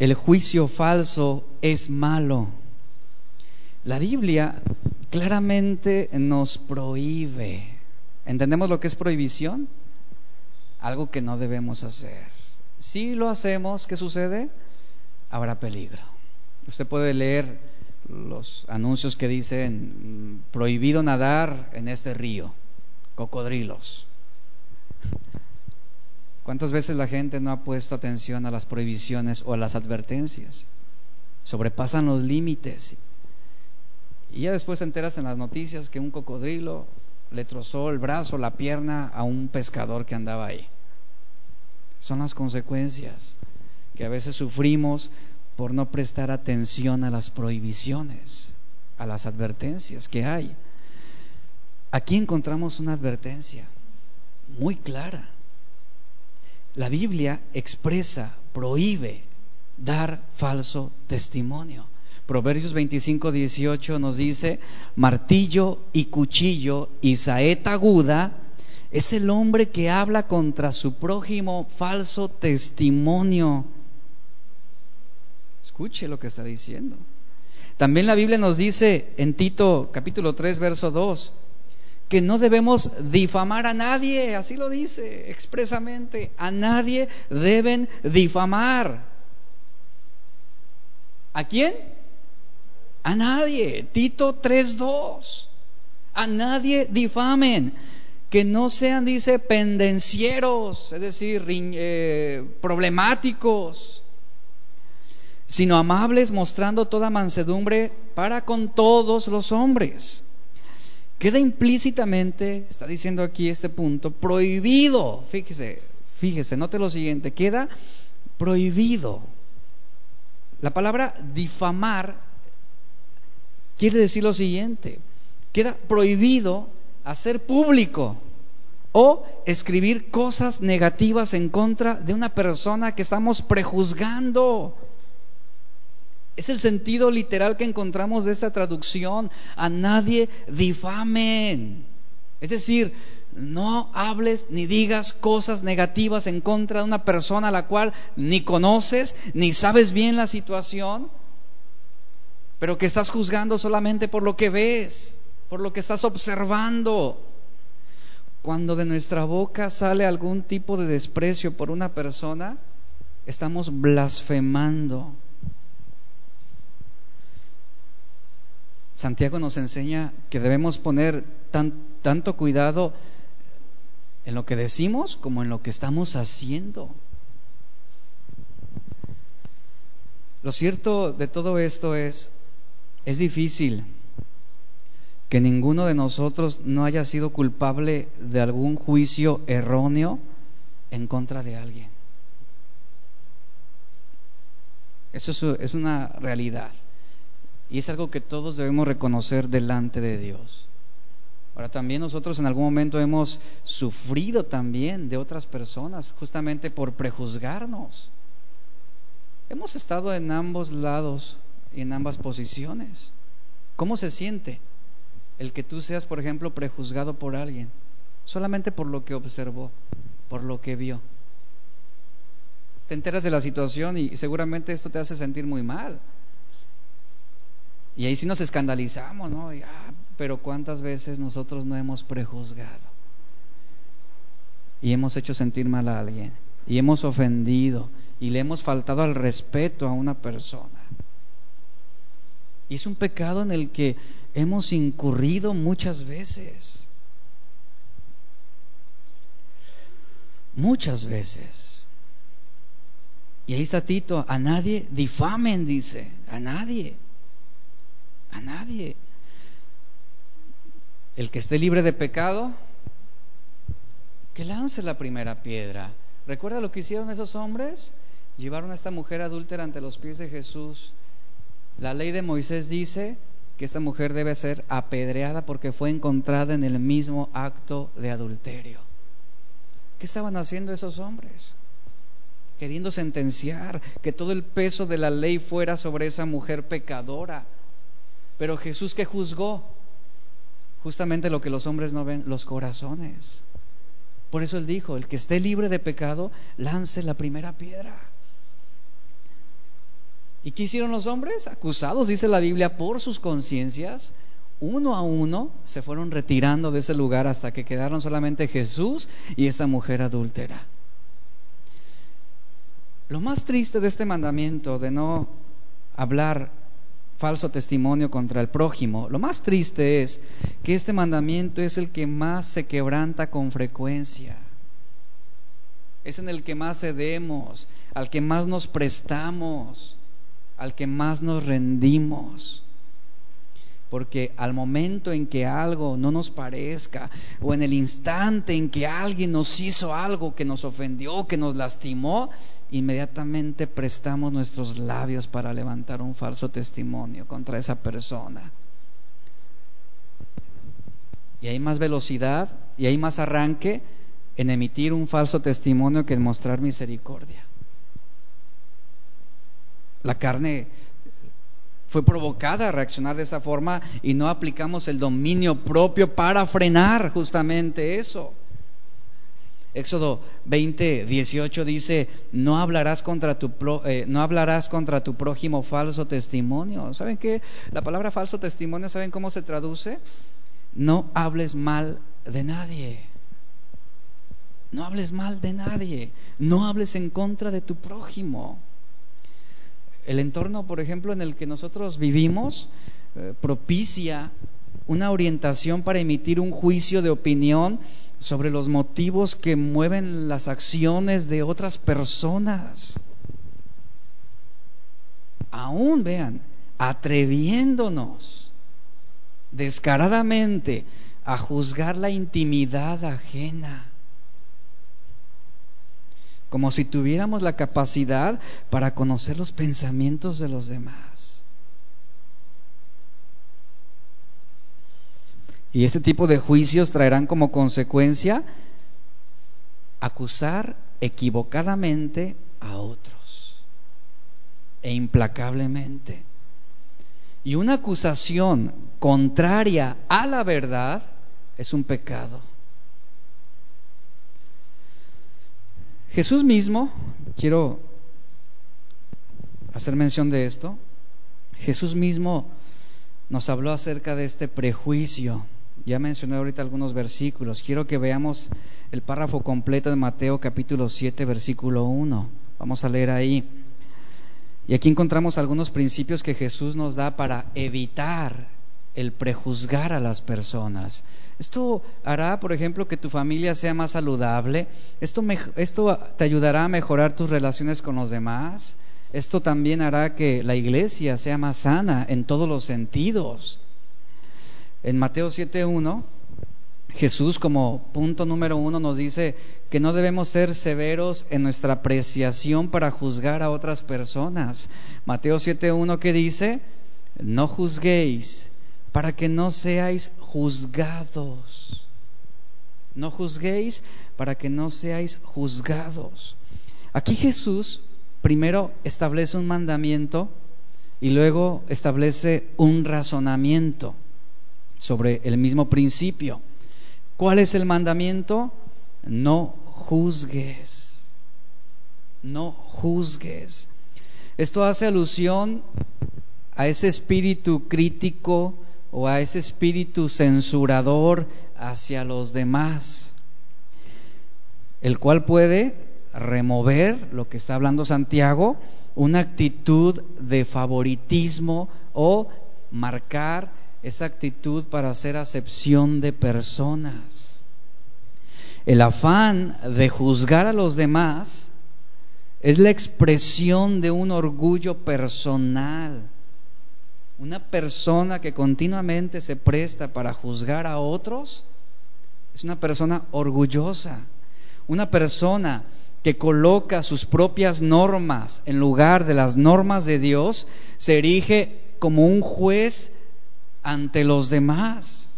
El juicio falso es malo. La Biblia claramente nos prohíbe. ¿Entendemos lo que es prohibición? Algo que no debemos hacer. Si lo hacemos, ¿qué sucede? Habrá peligro. Usted puede leer los anuncios que dicen prohibido nadar en este río, cocodrilos. ¿Cuántas veces la gente no ha puesto atención a las prohibiciones o a las advertencias? Sobrepasan los límites. Y ya después te enteras en las noticias que un cocodrilo le trozó el brazo, la pierna a un pescador que andaba ahí. Son las consecuencias que a veces sufrimos por no prestar atención a las prohibiciones, a las advertencias que hay. Aquí encontramos una advertencia muy clara. La Biblia expresa, prohíbe dar falso testimonio. Proverbios 25, 18 nos dice, martillo y cuchillo y saeta aguda es el hombre que habla contra su prójimo falso testimonio. Escuche lo que está diciendo. También la Biblia nos dice en Tito capítulo 3, verso 2, que no debemos difamar a nadie, así lo dice expresamente, a nadie deben difamar. ¿A quién? A nadie. Tito 3.2. A nadie difamen. Que no sean, dice, pendencieros, es decir, eh, problemáticos, sino amables, mostrando toda mansedumbre para con todos los hombres. Queda implícitamente, está diciendo aquí este punto, prohibido. Fíjese, fíjese, note lo siguiente, queda prohibido. La palabra difamar quiere decir lo siguiente, queda prohibido hacer público o escribir cosas negativas en contra de una persona que estamos prejuzgando. Es el sentido literal que encontramos de esta traducción. A nadie difamen. Es decir, no hables ni digas cosas negativas en contra de una persona a la cual ni conoces, ni sabes bien la situación, pero que estás juzgando solamente por lo que ves, por lo que estás observando. Cuando de nuestra boca sale algún tipo de desprecio por una persona, estamos blasfemando. Santiago nos enseña que debemos poner tanto cuidado en lo que decimos como en lo que estamos haciendo. Lo cierto de todo esto es es difícil que ninguno de nosotros no haya sido culpable de algún juicio erróneo en contra de alguien. Eso es una realidad. Y es algo que todos debemos reconocer delante de Dios. Ahora también nosotros en algún momento hemos sufrido también de otras personas justamente por prejuzgarnos. Hemos estado en ambos lados en ambas posiciones. ¿Cómo se siente el que tú seas, por ejemplo, prejuzgado por alguien? Solamente por lo que observó, por lo que vio. Te enteras de la situación y seguramente esto te hace sentir muy mal. Y ahí sí nos escandalizamos, ¿no? Ah, pero ¿cuántas veces nosotros no hemos prejuzgado? Y hemos hecho sentir mal a alguien. Y hemos ofendido. Y le hemos faltado al respeto a una persona. Y es un pecado en el que hemos incurrido muchas veces. Muchas veces. Y ahí está Tito, a nadie difamen, dice, a nadie, a nadie. El que esté libre de pecado, que lance la primera piedra. ¿Recuerda lo que hicieron esos hombres? Llevaron a esta mujer adúltera ante los pies de Jesús la ley de Moisés dice que esta mujer debe ser apedreada porque fue encontrada en el mismo acto de adulterio. ¿Qué estaban haciendo esos hombres? Queriendo sentenciar que todo el peso de la ley fuera sobre esa mujer pecadora. Pero Jesús que juzgó justamente lo que los hombres no ven, los corazones. Por eso él dijo, el que esté libre de pecado, lance la primera piedra. ¿Y qué hicieron los hombres? Acusados, dice la Biblia, por sus conciencias, uno a uno se fueron retirando de ese lugar hasta que quedaron solamente Jesús y esta mujer adúltera. Lo más triste de este mandamiento de no hablar falso testimonio contra el prójimo, lo más triste es que este mandamiento es el que más se quebranta con frecuencia. Es en el que más cedemos, al que más nos prestamos, al que más nos rendimos. Porque al momento en que algo no nos parezca, o en el instante en que alguien nos hizo algo que nos ofendió, que nos lastimó, inmediatamente prestamos nuestros labios para levantar un falso testimonio contra esa persona. Y hay más velocidad y hay más arranque en emitir un falso testimonio que en mostrar misericordia. La carne fue provocada a reaccionar de esa forma y no aplicamos el dominio propio para frenar justamente eso. Éxodo 20, 18 dice, no hablarás, contra tu, eh, no hablarás contra tu prójimo falso testimonio. ¿Saben qué? La palabra falso testimonio, ¿saben cómo se traduce? No hables mal de nadie. No hables mal de nadie. No hables en contra de tu prójimo. El entorno, por ejemplo, en el que nosotros vivimos, eh, propicia una orientación para emitir un juicio de opinión sobre los motivos que mueven las acciones de otras personas. Aún vean, atreviéndonos descaradamente a juzgar la intimidad ajena, como si tuviéramos la capacidad para conocer los pensamientos de los demás. Y este tipo de juicios traerán como consecuencia acusar equivocadamente a otros e implacablemente. Y una acusación contraria a la verdad es un pecado. Jesús mismo, quiero hacer mención de esto, Jesús mismo nos habló acerca de este prejuicio ya mencioné ahorita algunos versículos. Quiero que veamos el párrafo completo de Mateo capítulo 7, versículo 1. Vamos a leer ahí. Y aquí encontramos algunos principios que Jesús nos da para evitar el prejuzgar a las personas. Esto hará, por ejemplo, que tu familia sea más saludable. Esto, te ayudará a mejorar tus relaciones con los demás. Esto también hará que la iglesia sea más sana en todos los sentidos. En Mateo 7.1, Jesús como punto número uno nos dice que no debemos ser severos en nuestra apreciación para juzgar a otras personas. Mateo 7.1 que dice, no juzguéis para que no seáis juzgados. No juzguéis para que no seáis juzgados. Aquí Jesús primero establece un mandamiento y luego establece un razonamiento sobre el mismo principio. ¿Cuál es el mandamiento? No juzgues. No juzgues. Esto hace alusión a ese espíritu crítico o a ese espíritu censurador hacia los demás, el cual puede remover, lo que está hablando Santiago, una actitud de favoritismo o marcar esa actitud para hacer acepción de personas. El afán de juzgar a los demás es la expresión de un orgullo personal. Una persona que continuamente se presta para juzgar a otros es una persona orgullosa. Una persona que coloca sus propias normas en lugar de las normas de Dios se erige como un juez ante los demás.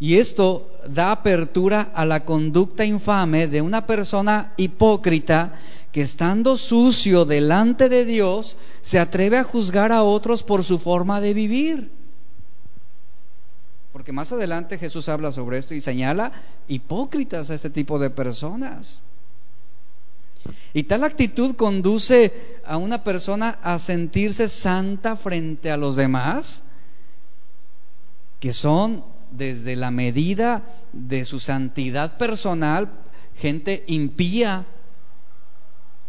Y esto da apertura a la conducta infame de una persona hipócrita que estando sucio delante de Dios se atreve a juzgar a otros por su forma de vivir. Porque más adelante Jesús habla sobre esto y señala hipócritas a este tipo de personas. Y tal actitud conduce a una persona a sentirse santa frente a los demás, que son desde la medida de su santidad personal, gente impía,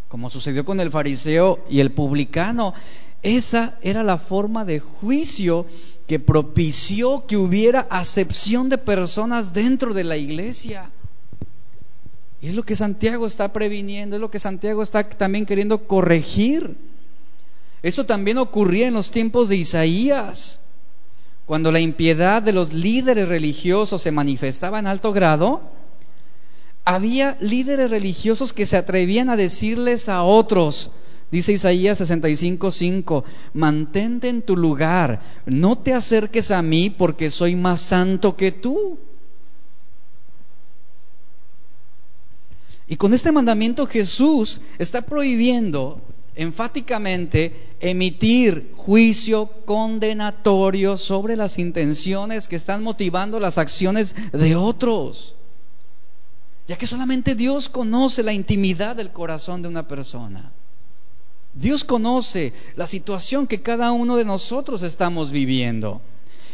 como sucedió con el fariseo y el publicano. Esa era la forma de juicio que propició que hubiera acepción de personas dentro de la iglesia. Y es lo que Santiago está previniendo, es lo que Santiago está también queriendo corregir. Eso también ocurría en los tiempos de Isaías, cuando la impiedad de los líderes religiosos se manifestaba en alto grado. Había líderes religiosos que se atrevían a decirles a otros, dice Isaías 65:5, mantente en tu lugar, no te acerques a mí porque soy más santo que tú. Y con este mandamiento Jesús está prohibiendo enfáticamente emitir juicio condenatorio sobre las intenciones que están motivando las acciones de otros, ya que solamente Dios conoce la intimidad del corazón de una persona. Dios conoce la situación que cada uno de nosotros estamos viviendo.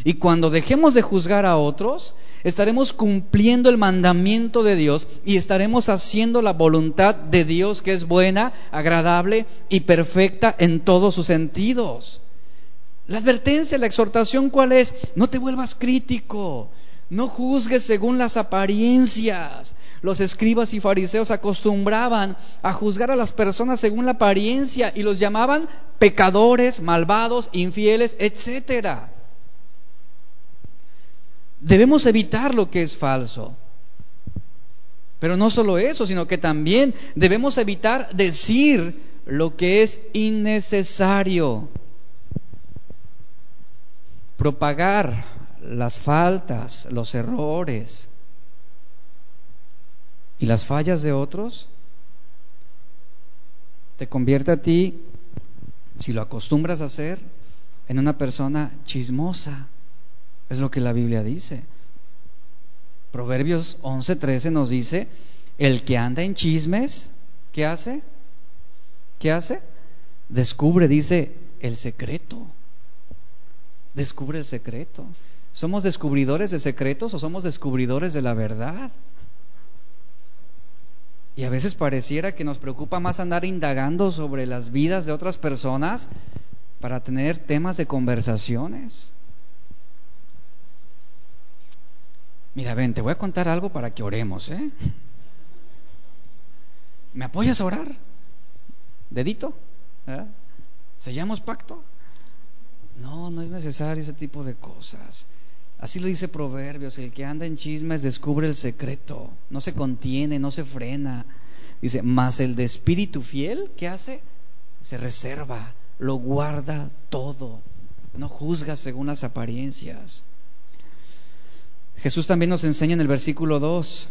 Y cuando dejemos de juzgar a otros, estaremos cumpliendo el mandamiento de Dios y estaremos haciendo la voluntad de Dios que es buena, agradable y perfecta en todos sus sentidos. La advertencia, la exhortación, ¿cuál es? No te vuelvas crítico, no juzgues según las apariencias. Los escribas y fariseos acostumbraban a juzgar a las personas según la apariencia y los llamaban pecadores, malvados, infieles, etcétera. Debemos evitar lo que es falso. Pero no solo eso, sino que también debemos evitar decir lo que es innecesario. Propagar las faltas, los errores y las fallas de otros te convierte a ti, si lo acostumbras a hacer, en una persona chismosa. Es lo que la Biblia dice. Proverbios 11:13 nos dice, el que anda en chismes, ¿qué hace? ¿Qué hace? Descubre, dice, el secreto. Descubre el secreto. ¿Somos descubridores de secretos o somos descubridores de la verdad? Y a veces pareciera que nos preocupa más andar indagando sobre las vidas de otras personas para tener temas de conversaciones. Mira, ven, te voy a contar algo para que oremos, ¿eh? ¿Me apoyas a orar? ¿Dedito? ¿Eh? ¿Sellamos pacto? No, no es necesario ese tipo de cosas. Así lo dice Proverbios, el que anda en chismes descubre el secreto, no se contiene, no se frena. Dice, mas el de espíritu fiel, ¿qué hace? Se reserva, lo guarda todo, no juzga según las apariencias. Jesús también nos enseña en el versículo 2,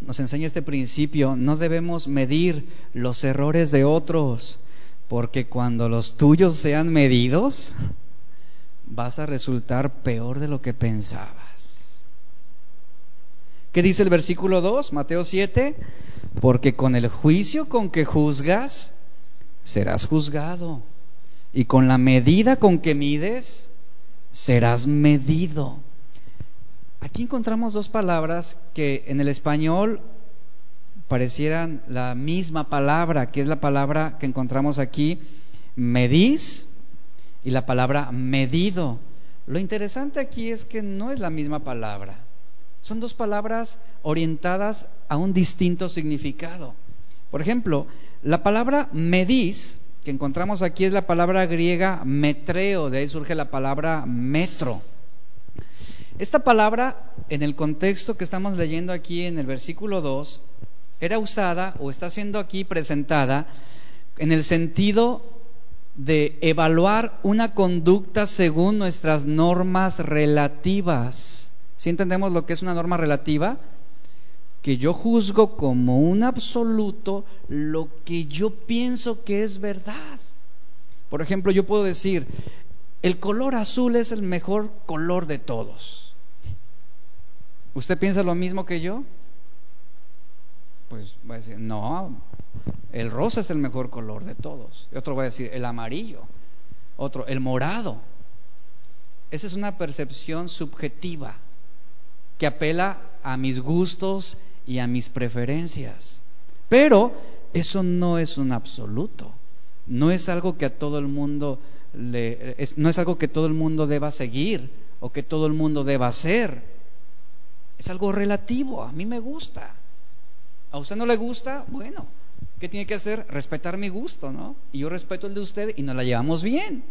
nos enseña este principio, no debemos medir los errores de otros, porque cuando los tuyos sean medidos, vas a resultar peor de lo que pensabas. ¿Qué dice el versículo 2, Mateo 7? Porque con el juicio con que juzgas, serás juzgado, y con la medida con que mides, serás medido. Aquí encontramos dos palabras que en el español parecieran la misma palabra, que es la palabra que encontramos aquí, medís, y la palabra medido. Lo interesante aquí es que no es la misma palabra. Son dos palabras orientadas a un distinto significado. Por ejemplo, la palabra medís, que encontramos aquí, es la palabra griega metreo, de ahí surge la palabra metro. Esta palabra, en el contexto que estamos leyendo aquí en el versículo 2, era usada o está siendo aquí presentada en el sentido de evaluar una conducta según nuestras normas relativas. ¿Sí entendemos lo que es una norma relativa? Que yo juzgo como un absoluto lo que yo pienso que es verdad. Por ejemplo, yo puedo decir, el color azul es el mejor color de todos. ¿Usted piensa lo mismo que yo? Pues va a decir, no, el rosa es el mejor color de todos. Y otro va a decir, el amarillo. Otro, el morado. Esa es una percepción subjetiva que apela a mis gustos y a mis preferencias. Pero eso no es un absoluto. No es algo que a todo el mundo le, no es algo que todo el mundo deba seguir o que todo el mundo deba hacer. Es algo relativo. A mí me gusta. ¿A usted no le gusta? Bueno, ¿qué tiene que hacer? Respetar mi gusto, ¿no? Y yo respeto el de usted y nos la llevamos bien.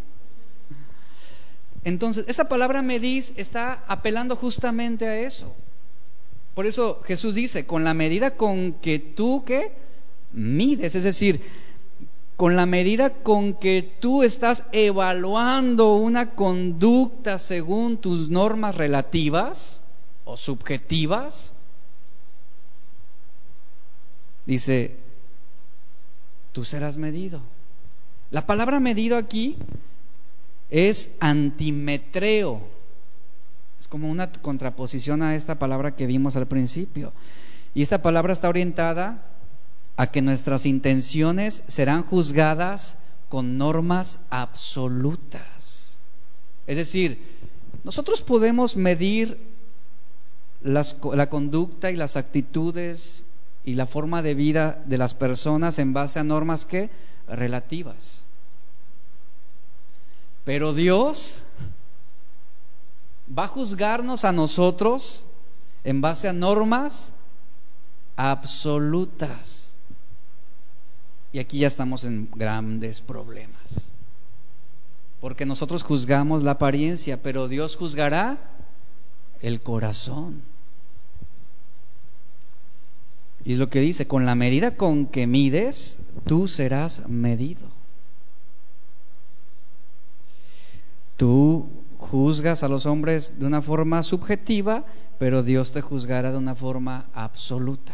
Entonces, esa palabra medís está apelando justamente a eso. Por eso Jesús dice, con la medida con que tú que mides, es decir, con la medida con que tú estás evaluando una conducta según tus normas relativas o subjetivas, dice, tú serás medido. La palabra medido aquí es antimetreo. Es como una contraposición a esta palabra que vimos al principio. Y esta palabra está orientada a que nuestras intenciones serán juzgadas con normas absolutas. Es decir, nosotros podemos medir la conducta y las actitudes y la forma de vida de las personas en base a normas que relativas. Pero Dios va a juzgarnos a nosotros en base a normas absolutas. Y aquí ya estamos en grandes problemas. Porque nosotros juzgamos la apariencia, pero Dios juzgará el corazón. Y lo que dice, con la medida con que mides, tú serás medido. Tú juzgas a los hombres de una forma subjetiva, pero Dios te juzgará de una forma absoluta.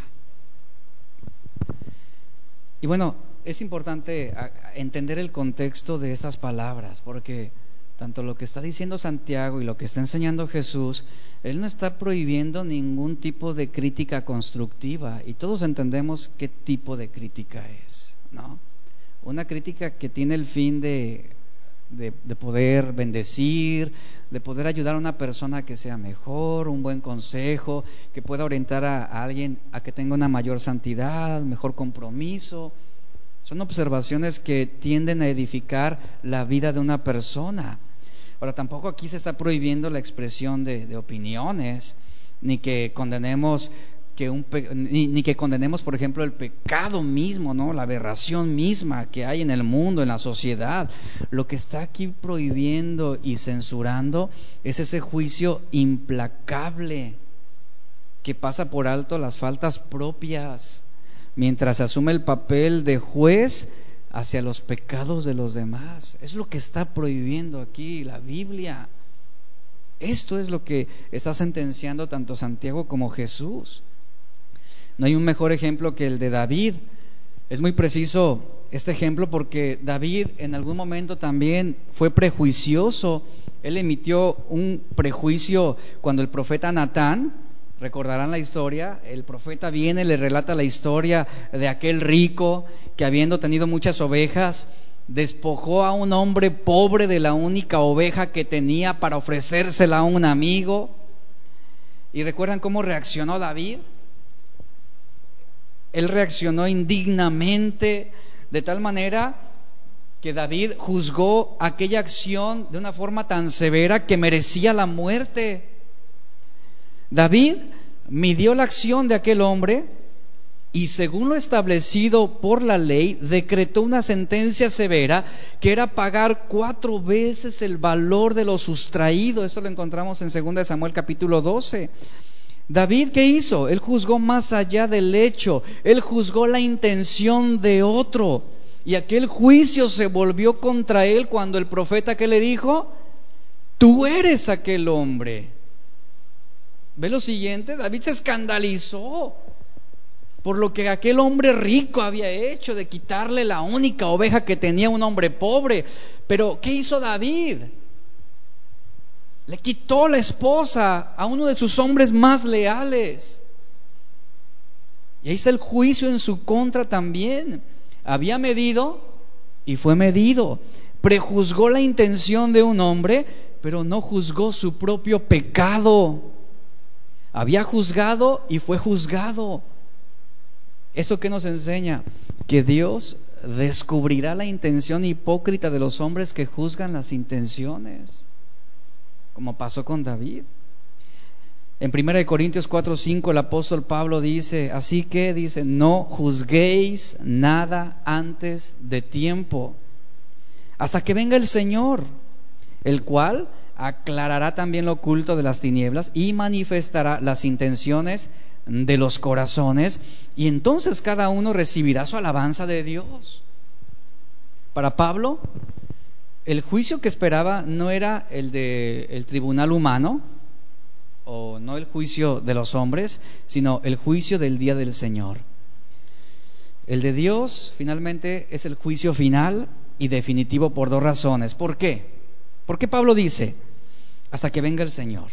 Y bueno, es importante entender el contexto de estas palabras, porque tanto lo que está diciendo Santiago y lo que está enseñando Jesús, Él no está prohibiendo ningún tipo de crítica constructiva, y todos entendemos qué tipo de crítica es, ¿no? Una crítica que tiene el fin de de, poder bendecir, de poder ayudar a una persona que sea mejor, un buen consejo, que pueda orientar a, a, alguien a que tenga una mayor santidad, mejor compromiso. Son observaciones que tienden a edificar la vida de una persona. Ahora, tampoco aquí se está prohibiendo la expresión de, opiniones, ni que condenemos que un ni, que condenemos, por ejemplo, el pecado mismo, ¿no? La aberración misma que hay en el mundo, en la sociedad. Lo que está aquí prohibiendo y censurando es ese juicio implacable que pasa por alto las faltas propias, mientras asume el papel de juez hacia los pecados de los demás. Es lo que está prohibiendo aquí la Biblia. Esto es lo que está sentenciando tanto Santiago como Jesús. No hay un mejor ejemplo que el de David. Es muy preciso este ejemplo porque David en algún momento también fue prejuicioso. Él emitió un prejuicio cuando el profeta Natán, recordarán la historia, el profeta viene, le relata la historia de aquel rico que habiendo tenido muchas ovejas, despojó a un hombre pobre de la única oveja que tenía para ofrecérsela a un amigo. ¿Y recuerdan cómo reaccionó David? Él reaccionó indignamente de tal manera que David juzgó aquella acción de una forma tan severa que merecía la muerte. David midió la acción de aquel hombre y según lo establecido por la ley, decretó una sentencia severa que era pagar cuatro veces el valor de lo sustraído. Eso lo encontramos en 2 Samuel capítulo 12. David, ¿qué hizo? Él juzgó más allá del hecho, él juzgó la intención de otro. Y aquel juicio se volvió contra él cuando el profeta que le dijo, tú eres aquel hombre. ¿Ve lo siguiente? David se escandalizó por lo que aquel hombre rico había hecho de quitarle la única oveja que tenía un hombre pobre. Pero ¿qué hizo David? Le quitó la esposa a uno de sus hombres más leales. Y ahí está el juicio en su contra también. Había medido y fue medido. Prejuzgó la intención de un hombre, pero no juzgó su propio pecado. Había juzgado y fue juzgado. ¿Eso qué nos enseña? Que Dios descubrirá la intención hipócrita de los hombres que juzgan las intenciones, como pasó con David. En 1 Corintios 4, 5 el apóstol Pablo dice, así que dice, no juzguéis nada antes de tiempo, hasta que venga el Señor, el cual aclarará también lo oculto de las tinieblas y manifestará las intenciones de los corazones, y entonces cada uno recibirá su alabanza de Dios. Para Pablo, el juicio que esperaba no era el del el tribunal humano, o no el juicio de los hombres, sino el juicio del día del Señor. El de Dios finalmente es el juicio final y definitivo por dos razones. ¿Por qué? Porque Pablo dice, hasta que venga el Señor.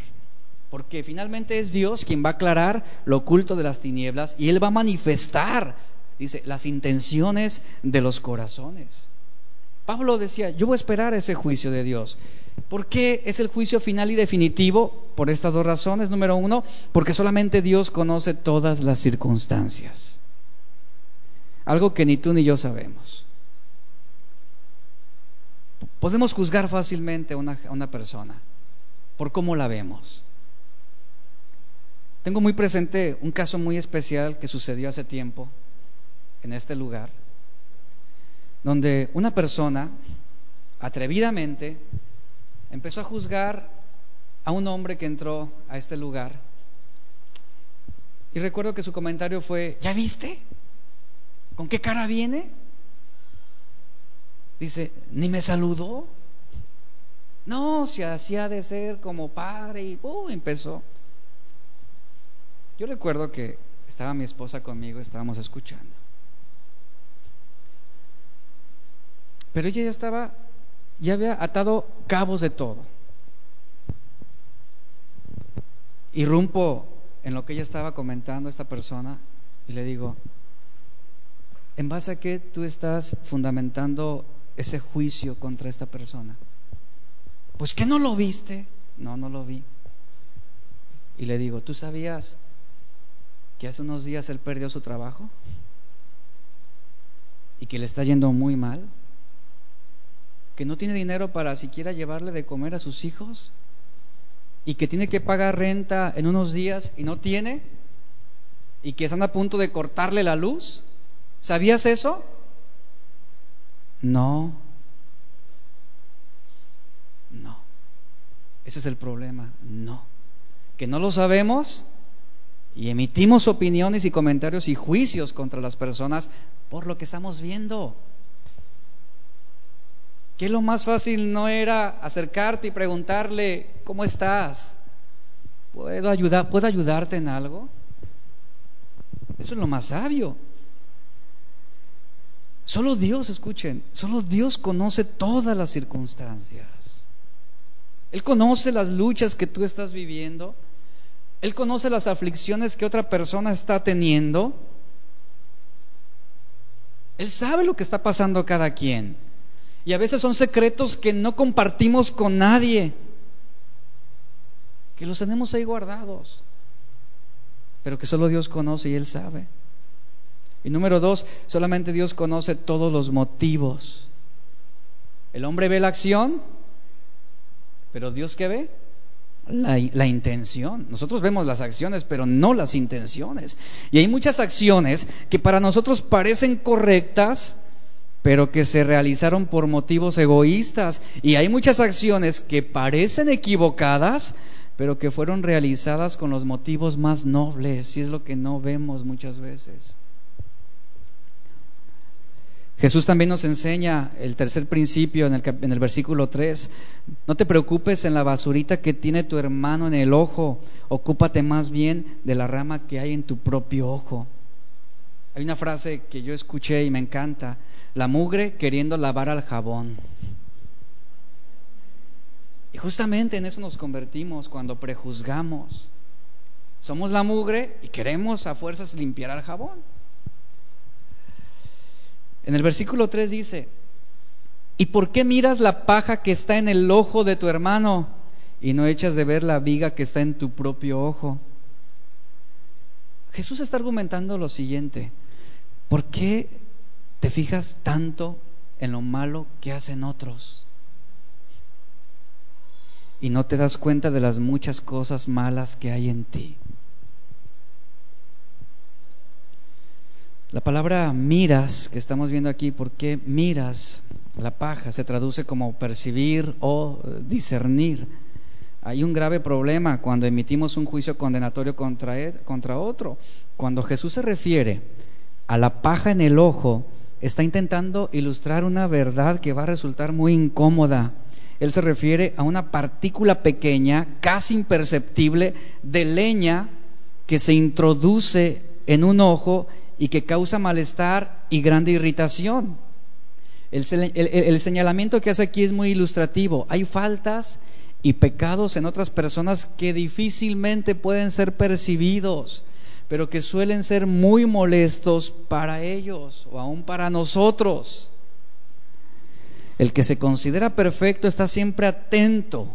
Porque finalmente es Dios quien va a aclarar lo oculto de las tinieblas y Él va a manifestar, dice, las intenciones de los corazones. Pablo decía, yo voy a esperar ese juicio de Dios. ¿Por qué es el juicio final y definitivo? Por estas dos razones. Número uno, porque solamente Dios conoce todas las circunstancias. Algo que ni tú ni yo sabemos. Podemos juzgar fácilmente a una, a una persona por cómo la vemos. Tengo muy presente un caso muy especial que sucedió hace tiempo en este lugar, donde una persona atrevidamente empezó a juzgar a un hombre que entró a este lugar. Y recuerdo que su comentario fue, ¿ya viste? ¿Con qué cara viene? Dice, ni me saludó. No, se hacía de ser como padre y uh, empezó. Yo recuerdo que estaba mi esposa conmigo, estábamos escuchando. Pero ella ya estaba ya había atado cabos de todo. Irrumpo en lo que ella estaba comentando, esta persona, y le digo, ¿en base a qué tú estás fundamentando ese juicio contra esta persona? Pues que no lo viste. No, no lo vi. Y le digo, ¿tú sabías que hace unos días él perdió su trabajo? Y que le está yendo muy mal que no tiene dinero para siquiera llevarle de comer a sus hijos y que tiene que pagar renta en unos días y no tiene y que están a punto de cortarle la luz. ¿Sabías eso? No. No. Ese es el problema. No. Que no lo sabemos y emitimos opiniones y comentarios y juicios contra las personas por lo que estamos viendo. ¿Qué lo más fácil no era acercarte y preguntarle, ¿cómo estás? ¿Puedo, ayudar, ¿Puedo ayudarte en algo? Eso es lo más sabio. Solo Dios, escuchen, solo Dios conoce todas las circunstancias. Él conoce las luchas que tú estás viviendo. Él conoce las aflicciones que otra persona está teniendo. Él sabe lo que está pasando cada quien. Y a veces son secretos que no compartimos con nadie, que los tenemos ahí guardados, pero que solo Dios conoce y Él sabe. Y número dos, solamente Dios conoce todos los motivos. El hombre ve la acción, pero Dios qué ve? La, la, intención. Nosotros vemos las acciones, pero no las intenciones. Y hay muchas acciones que para nosotros parecen correctas, pero que se realizaron por motivos egoístas. Y hay muchas acciones que parecen equivocadas, pero que fueron realizadas con los motivos más nobles, y es lo que no vemos muchas veces. Jesús también nos enseña el tercer principio en el, en el, versículo 3. No te preocupes en la basurita que tiene tu hermano en el ojo, ocúpate más bien de la rama que hay en tu propio ojo. Hay una frase que yo escuché y me encanta la mugre queriendo lavar al jabón. justamente en eso nos convertimos cuando prejuzgamos. Somos la mugre y queremos a fuerzas limpiar al jabón. En el versículo 3 dice, ¿y por qué miras la paja que está en el ojo de tu hermano y no echas de ver la viga que está en tu propio ojo? Jesús está argumentando lo siguiente, ¿por qué te fijas tanto en lo malo que hacen otros? Y no te das cuenta de las muchas cosas malas que hay en ti. La palabra miras que estamos viendo aquí, ¿por qué miras la paja? Se traduce como percibir o discernir. Hay un grave problema cuando emitimos un juicio condenatorio contra, contra otro. Cuando Jesús se refiere a la paja en el ojo, está intentando ilustrar una verdad que va a resultar muy incómoda. Él se refiere a una partícula pequeña, casi imperceptible, de leña que se introduce en un ojo y que causa malestar y grande irritación. El, el, señalamiento que hace aquí es muy ilustrativo. Hay faltas y pecados en otras personas que difícilmente pueden ser percibidos, pero que suelen ser muy molestos para ellos o aún para nosotros. El que se considera perfecto está siempre atento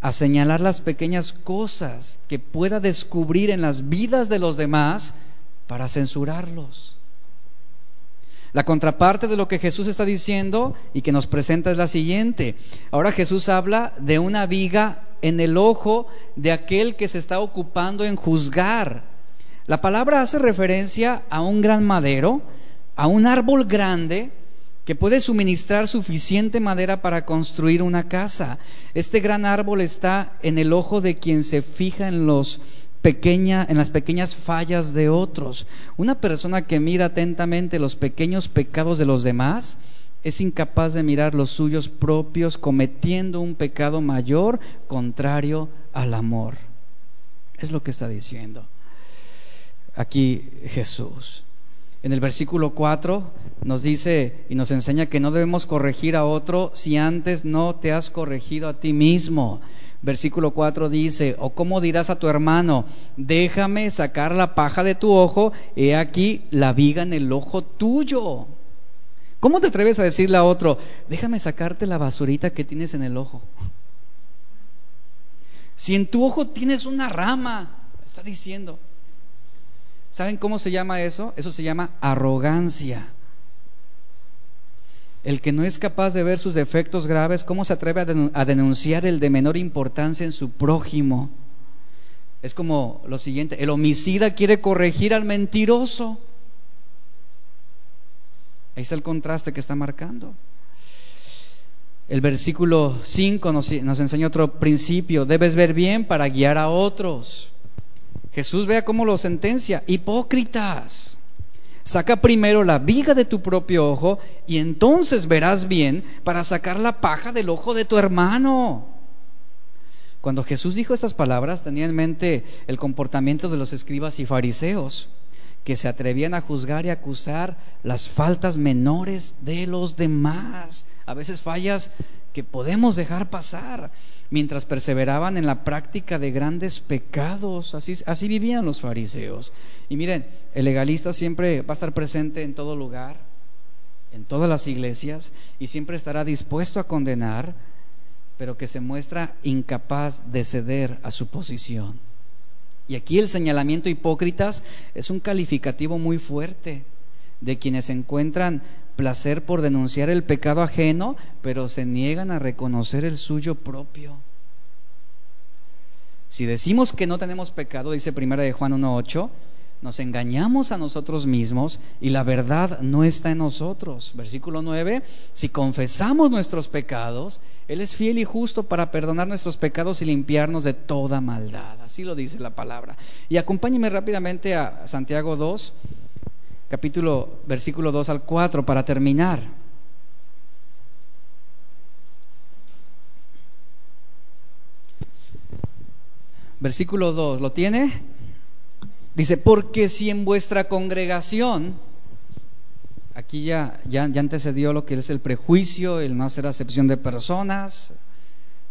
a señalar las pequeñas cosas que pueda descubrir en las vidas de los demás para censurarlos. La contraparte de lo que Jesús está diciendo y que nos presenta es la siguiente. Ahora Jesús habla de una viga en el ojo de aquel que se está ocupando en juzgar. La palabra hace referencia a un gran madero, a un árbol grande que puede suministrar suficiente madera para construir una casa. Este gran árbol está en el ojo de quien se fija en los pequeña, en las pequeñas fallas de otros. Una persona que mira atentamente los pequeños pecados de los demás es incapaz de mirar los suyos propios cometiendo un pecado mayor contrario al amor. Es lo que está diciendo aquí Jesús. En el versículo 4 nos dice y nos enseña que no debemos corregir a otro si antes no te has corregido a ti mismo. Versículo 4 dice, o cómo dirás a tu hermano, déjame sacar la paja de tu ojo, he aquí la viga en el ojo tuyo. ¿Cómo te atreves a decirle a otro, déjame sacarte la basurita que tienes en el ojo? Si en tu ojo tienes una rama, está diciendo. ¿Saben cómo se llama eso? Eso se llama arrogancia. El que no es capaz de ver sus defectos graves, ¿cómo se atreve a denunciar el de menor importancia en su prójimo? Es como lo siguiente, el homicida quiere corregir al mentiroso. Ahí está el contraste que está marcando. El versículo 5 nos, nos, enseña otro principio, debes ver bien para guiar a otros. Jesús vea cómo lo sentencia, hipócritas. Saca primero la viga de tu propio ojo y entonces verás bien para sacar la paja del ojo de tu hermano. Cuando Jesús dijo estas palabras tenía en mente el comportamiento de los escribas y fariseos que se atrevían a juzgar y acusar las faltas menores de los demás, a veces fallas que podemos dejar pasar mientras perseveraban en la práctica de grandes pecados. Así, así vivían los fariseos. Y miren, el legalista siempre va a estar presente en todo lugar, en todas las iglesias, y siempre estará dispuesto a condenar, pero que se muestra incapaz de ceder a su posición. Y aquí el señalamiento hipócritas es un calificativo muy fuerte de quienes encuentran placer por denunciar el pecado ajeno, pero se niegan a reconocer el suyo propio. Si decimos que no tenemos pecado, dice primera de Juan 1.8, nos engañamos a nosotros mismos y la verdad no está en nosotros. Versículo 9, si confesamos nuestros pecados, Él es fiel y justo para perdonar nuestros pecados y limpiarnos de toda maldad. Así lo dice la palabra. Y acompáñeme rápidamente a Santiago 2, capítulo, versículo 2 al 4 para terminar. Versículo 2, ¿lo tiene? Dice, porque si en vuestra congregación, aquí ya, ya, ya antecedió lo que es el prejuicio, el no hacer acepción de personas,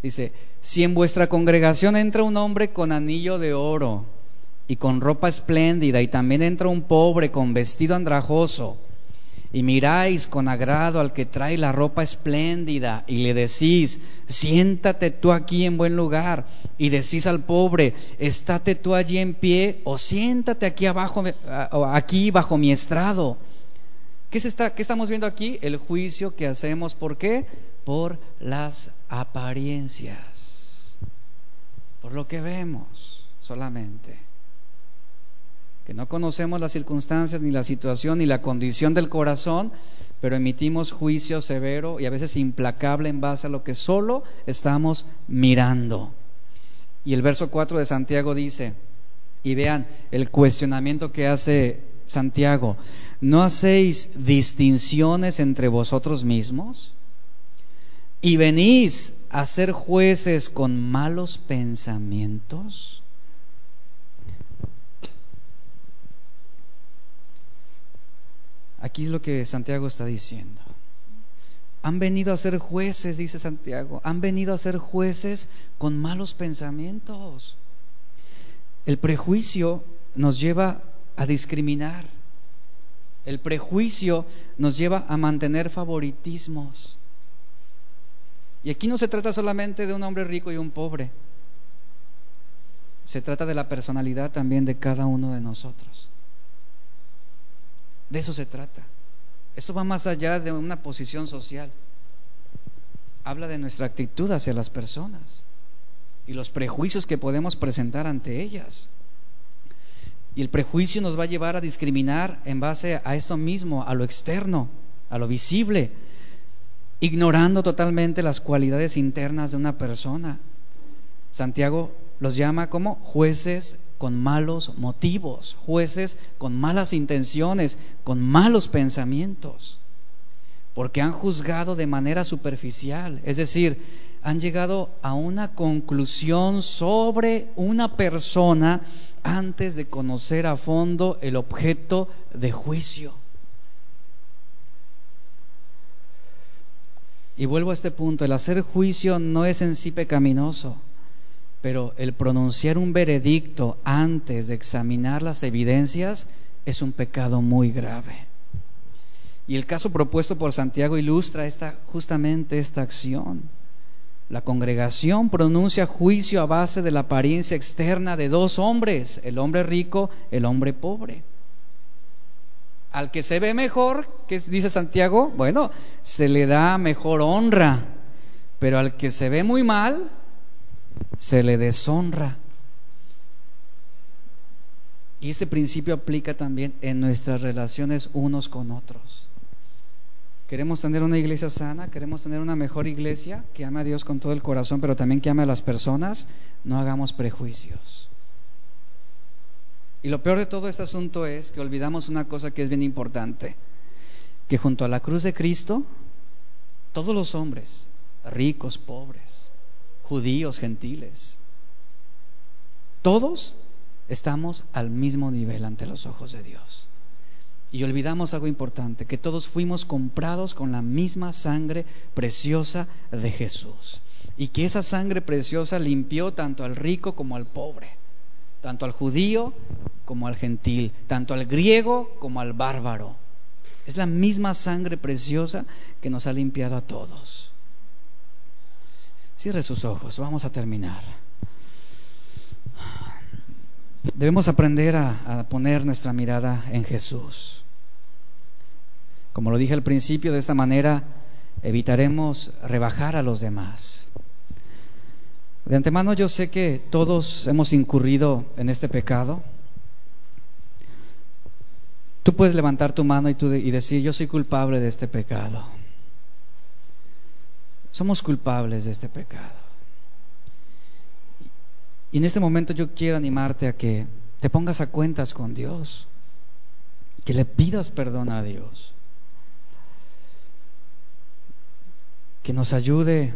Dice, si en vuestra congregación entra un hombre con anillo de oro y con ropa espléndida, y también entra un pobre con vestido andrajoso, y miráis con agrado al que trae la ropa espléndida, y le decís, siéntate tú aquí en buen lugar, y decís al pobre, estate tú allí en pie, o siéntate aquí abajo, aquí bajo mi estrado. ¿Qué, está, ¿Qué estamos viendo aquí? El juicio que hacemos, ¿por qué? Por las apariencias, por lo que vemos solamente. Que no conocemos las circunstancias, ni la situación, ni la condición del corazón, pero emitimos juicio severo y a veces implacable en base a lo que solo estamos mirando. Y el verso 4 de Santiago dice, y vean el cuestionamiento que hace Santiago, ¿no hacéis distinciones entre vosotros mismos? y venís a ser jueces con malos pensamientos? Aquí es lo que Santiago está diciendo. Han venido a ser jueces, dice Santiago, han venido a ser jueces con malos pensamientos. El prejuicio nos lleva a discriminar. El prejuicio nos lleva a mantener favoritismos. Y aquí no se trata solamente de un hombre rico y un pobre. Se trata de la personalidad también de cada uno de nosotros. De eso se trata. Esto va más allá de una posición social. Habla de nuestra actitud hacia las personas y los prejuicios que podemos presentar ante ellas. Y el prejuicio nos va a llevar a discriminar en base a esto mismo, a lo externo, a lo visible, ignorando totalmente las cualidades internas de una persona. Santiago los llama como jueces con malos motivos, jueces con malas intenciones, con malos pensamientos, porque han juzgado de manera superficial, es decir, han llegado a una conclusión sobre una persona antes de conocer a fondo el objeto de juicio. Y vuelvo a este punto, el hacer juicio no es en sí pecaminoso, pero el pronunciar un veredicto antes de examinar las evidencias es un pecado muy grave. Y el caso propuesto por Santiago ilustra esta, justamente esta acción. La congregación pronuncia juicio a base de la apariencia externa de dos hombres, el hombre rico, el hombre pobre. Al que se ve mejor, ¿qué dice Santiago? Bueno, se le da mejor honra, pero al que se ve muy mal, se le deshonra. Y ese principio aplica también en nuestras relaciones unos con otros. Queremos tener una iglesia sana, queremos tener una mejor iglesia que ame a Dios con todo el corazón, pero también que ame a las personas. No hagamos prejuicios. Y lo peor de todo este asunto es que olvidamos una cosa que es bien importante, que junto a la cruz de Cristo, todos los hombres, ricos, pobres, judíos, gentiles, todos estamos al mismo nivel ante los ojos de Dios. Y olvidamos algo importante, que todos fuimos comprados con la misma sangre preciosa de Jesús. Y que esa sangre preciosa limpió tanto al rico como al pobre tanto al judío como al gentil, tanto al griego como al bárbaro. Es la misma sangre preciosa que nos ha limpiado a todos. Cierre sus ojos, vamos a terminar. Debemos aprender a, poner nuestra mirada en Jesús. Como lo dije al principio, de esta manera evitaremos rebajar a los demás. De antemano yo sé que todos hemos incurrido en este pecado. Tú puedes levantar tu mano y, y decir, yo soy culpable de este pecado. Somos culpables de este pecado. Y en este momento yo quiero animarte a que te pongas a cuentas con Dios, que le pidas perdón a Dios, que nos ayude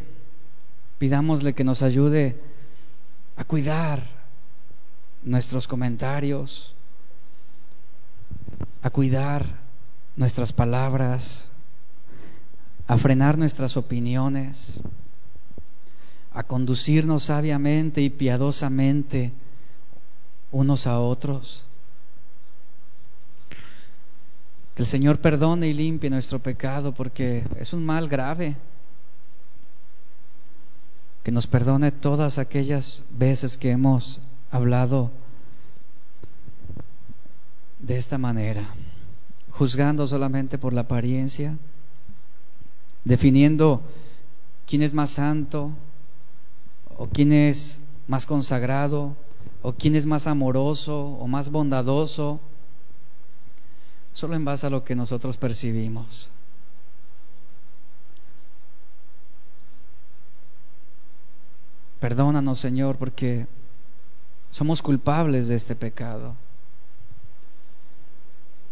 Pidámosle que nos ayude a cuidar nuestros comentarios, a cuidar nuestras palabras, a frenar nuestras opiniones, a conducirnos sabiamente y piadosamente unos a otros. Que el Señor perdone y limpie nuestro pecado porque es un mal grave. Que nos perdone todas aquellas veces que hemos hablado de esta manera, juzgando solamente por la apariencia, definiendo quién es más santo o quién es más consagrado o quién es más amoroso o más bondadoso solo en base a lo que nosotros percibimos. Perdónanos, Señor, porque somos culpables de este pecado.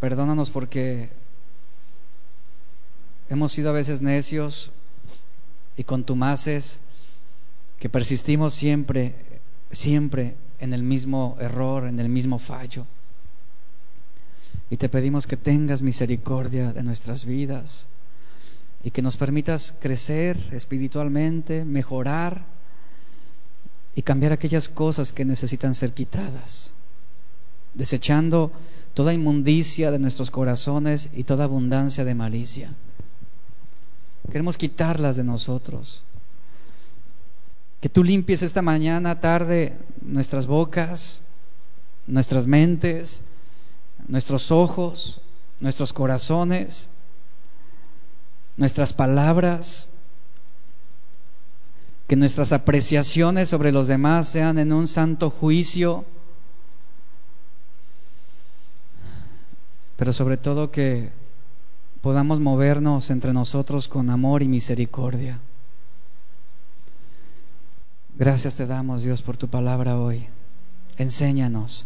Perdónanos porque hemos sido a veces necios y contumaces, que persistimos siempre, siempre en el mismo error, en el mismo fallo. Y te pedimos que tengas misericordia de nuestras vidas y que nos permitas crecer espiritualmente, mejorar y cambiar aquellas cosas que necesitan ser quitadas, desechando toda inmundicia de nuestros corazones y toda abundancia de malicia. Queremos quitarlas de nosotros. Que tú limpies esta mañana, tarde, nuestras bocas, nuestras mentes, nuestros ojos, nuestros corazones, nuestras palabras, que nuestras apreciaciones sobre los demás sean en un santo juicio, pero sobre todo que podamos movernos entre nosotros con amor y misericordia. Gracias te damos, Dios, por tu palabra hoy. Enséñanos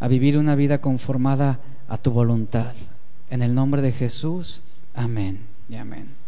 a vivir una vida conformada a tu voluntad. En el nombre de Jesús, amén y amén.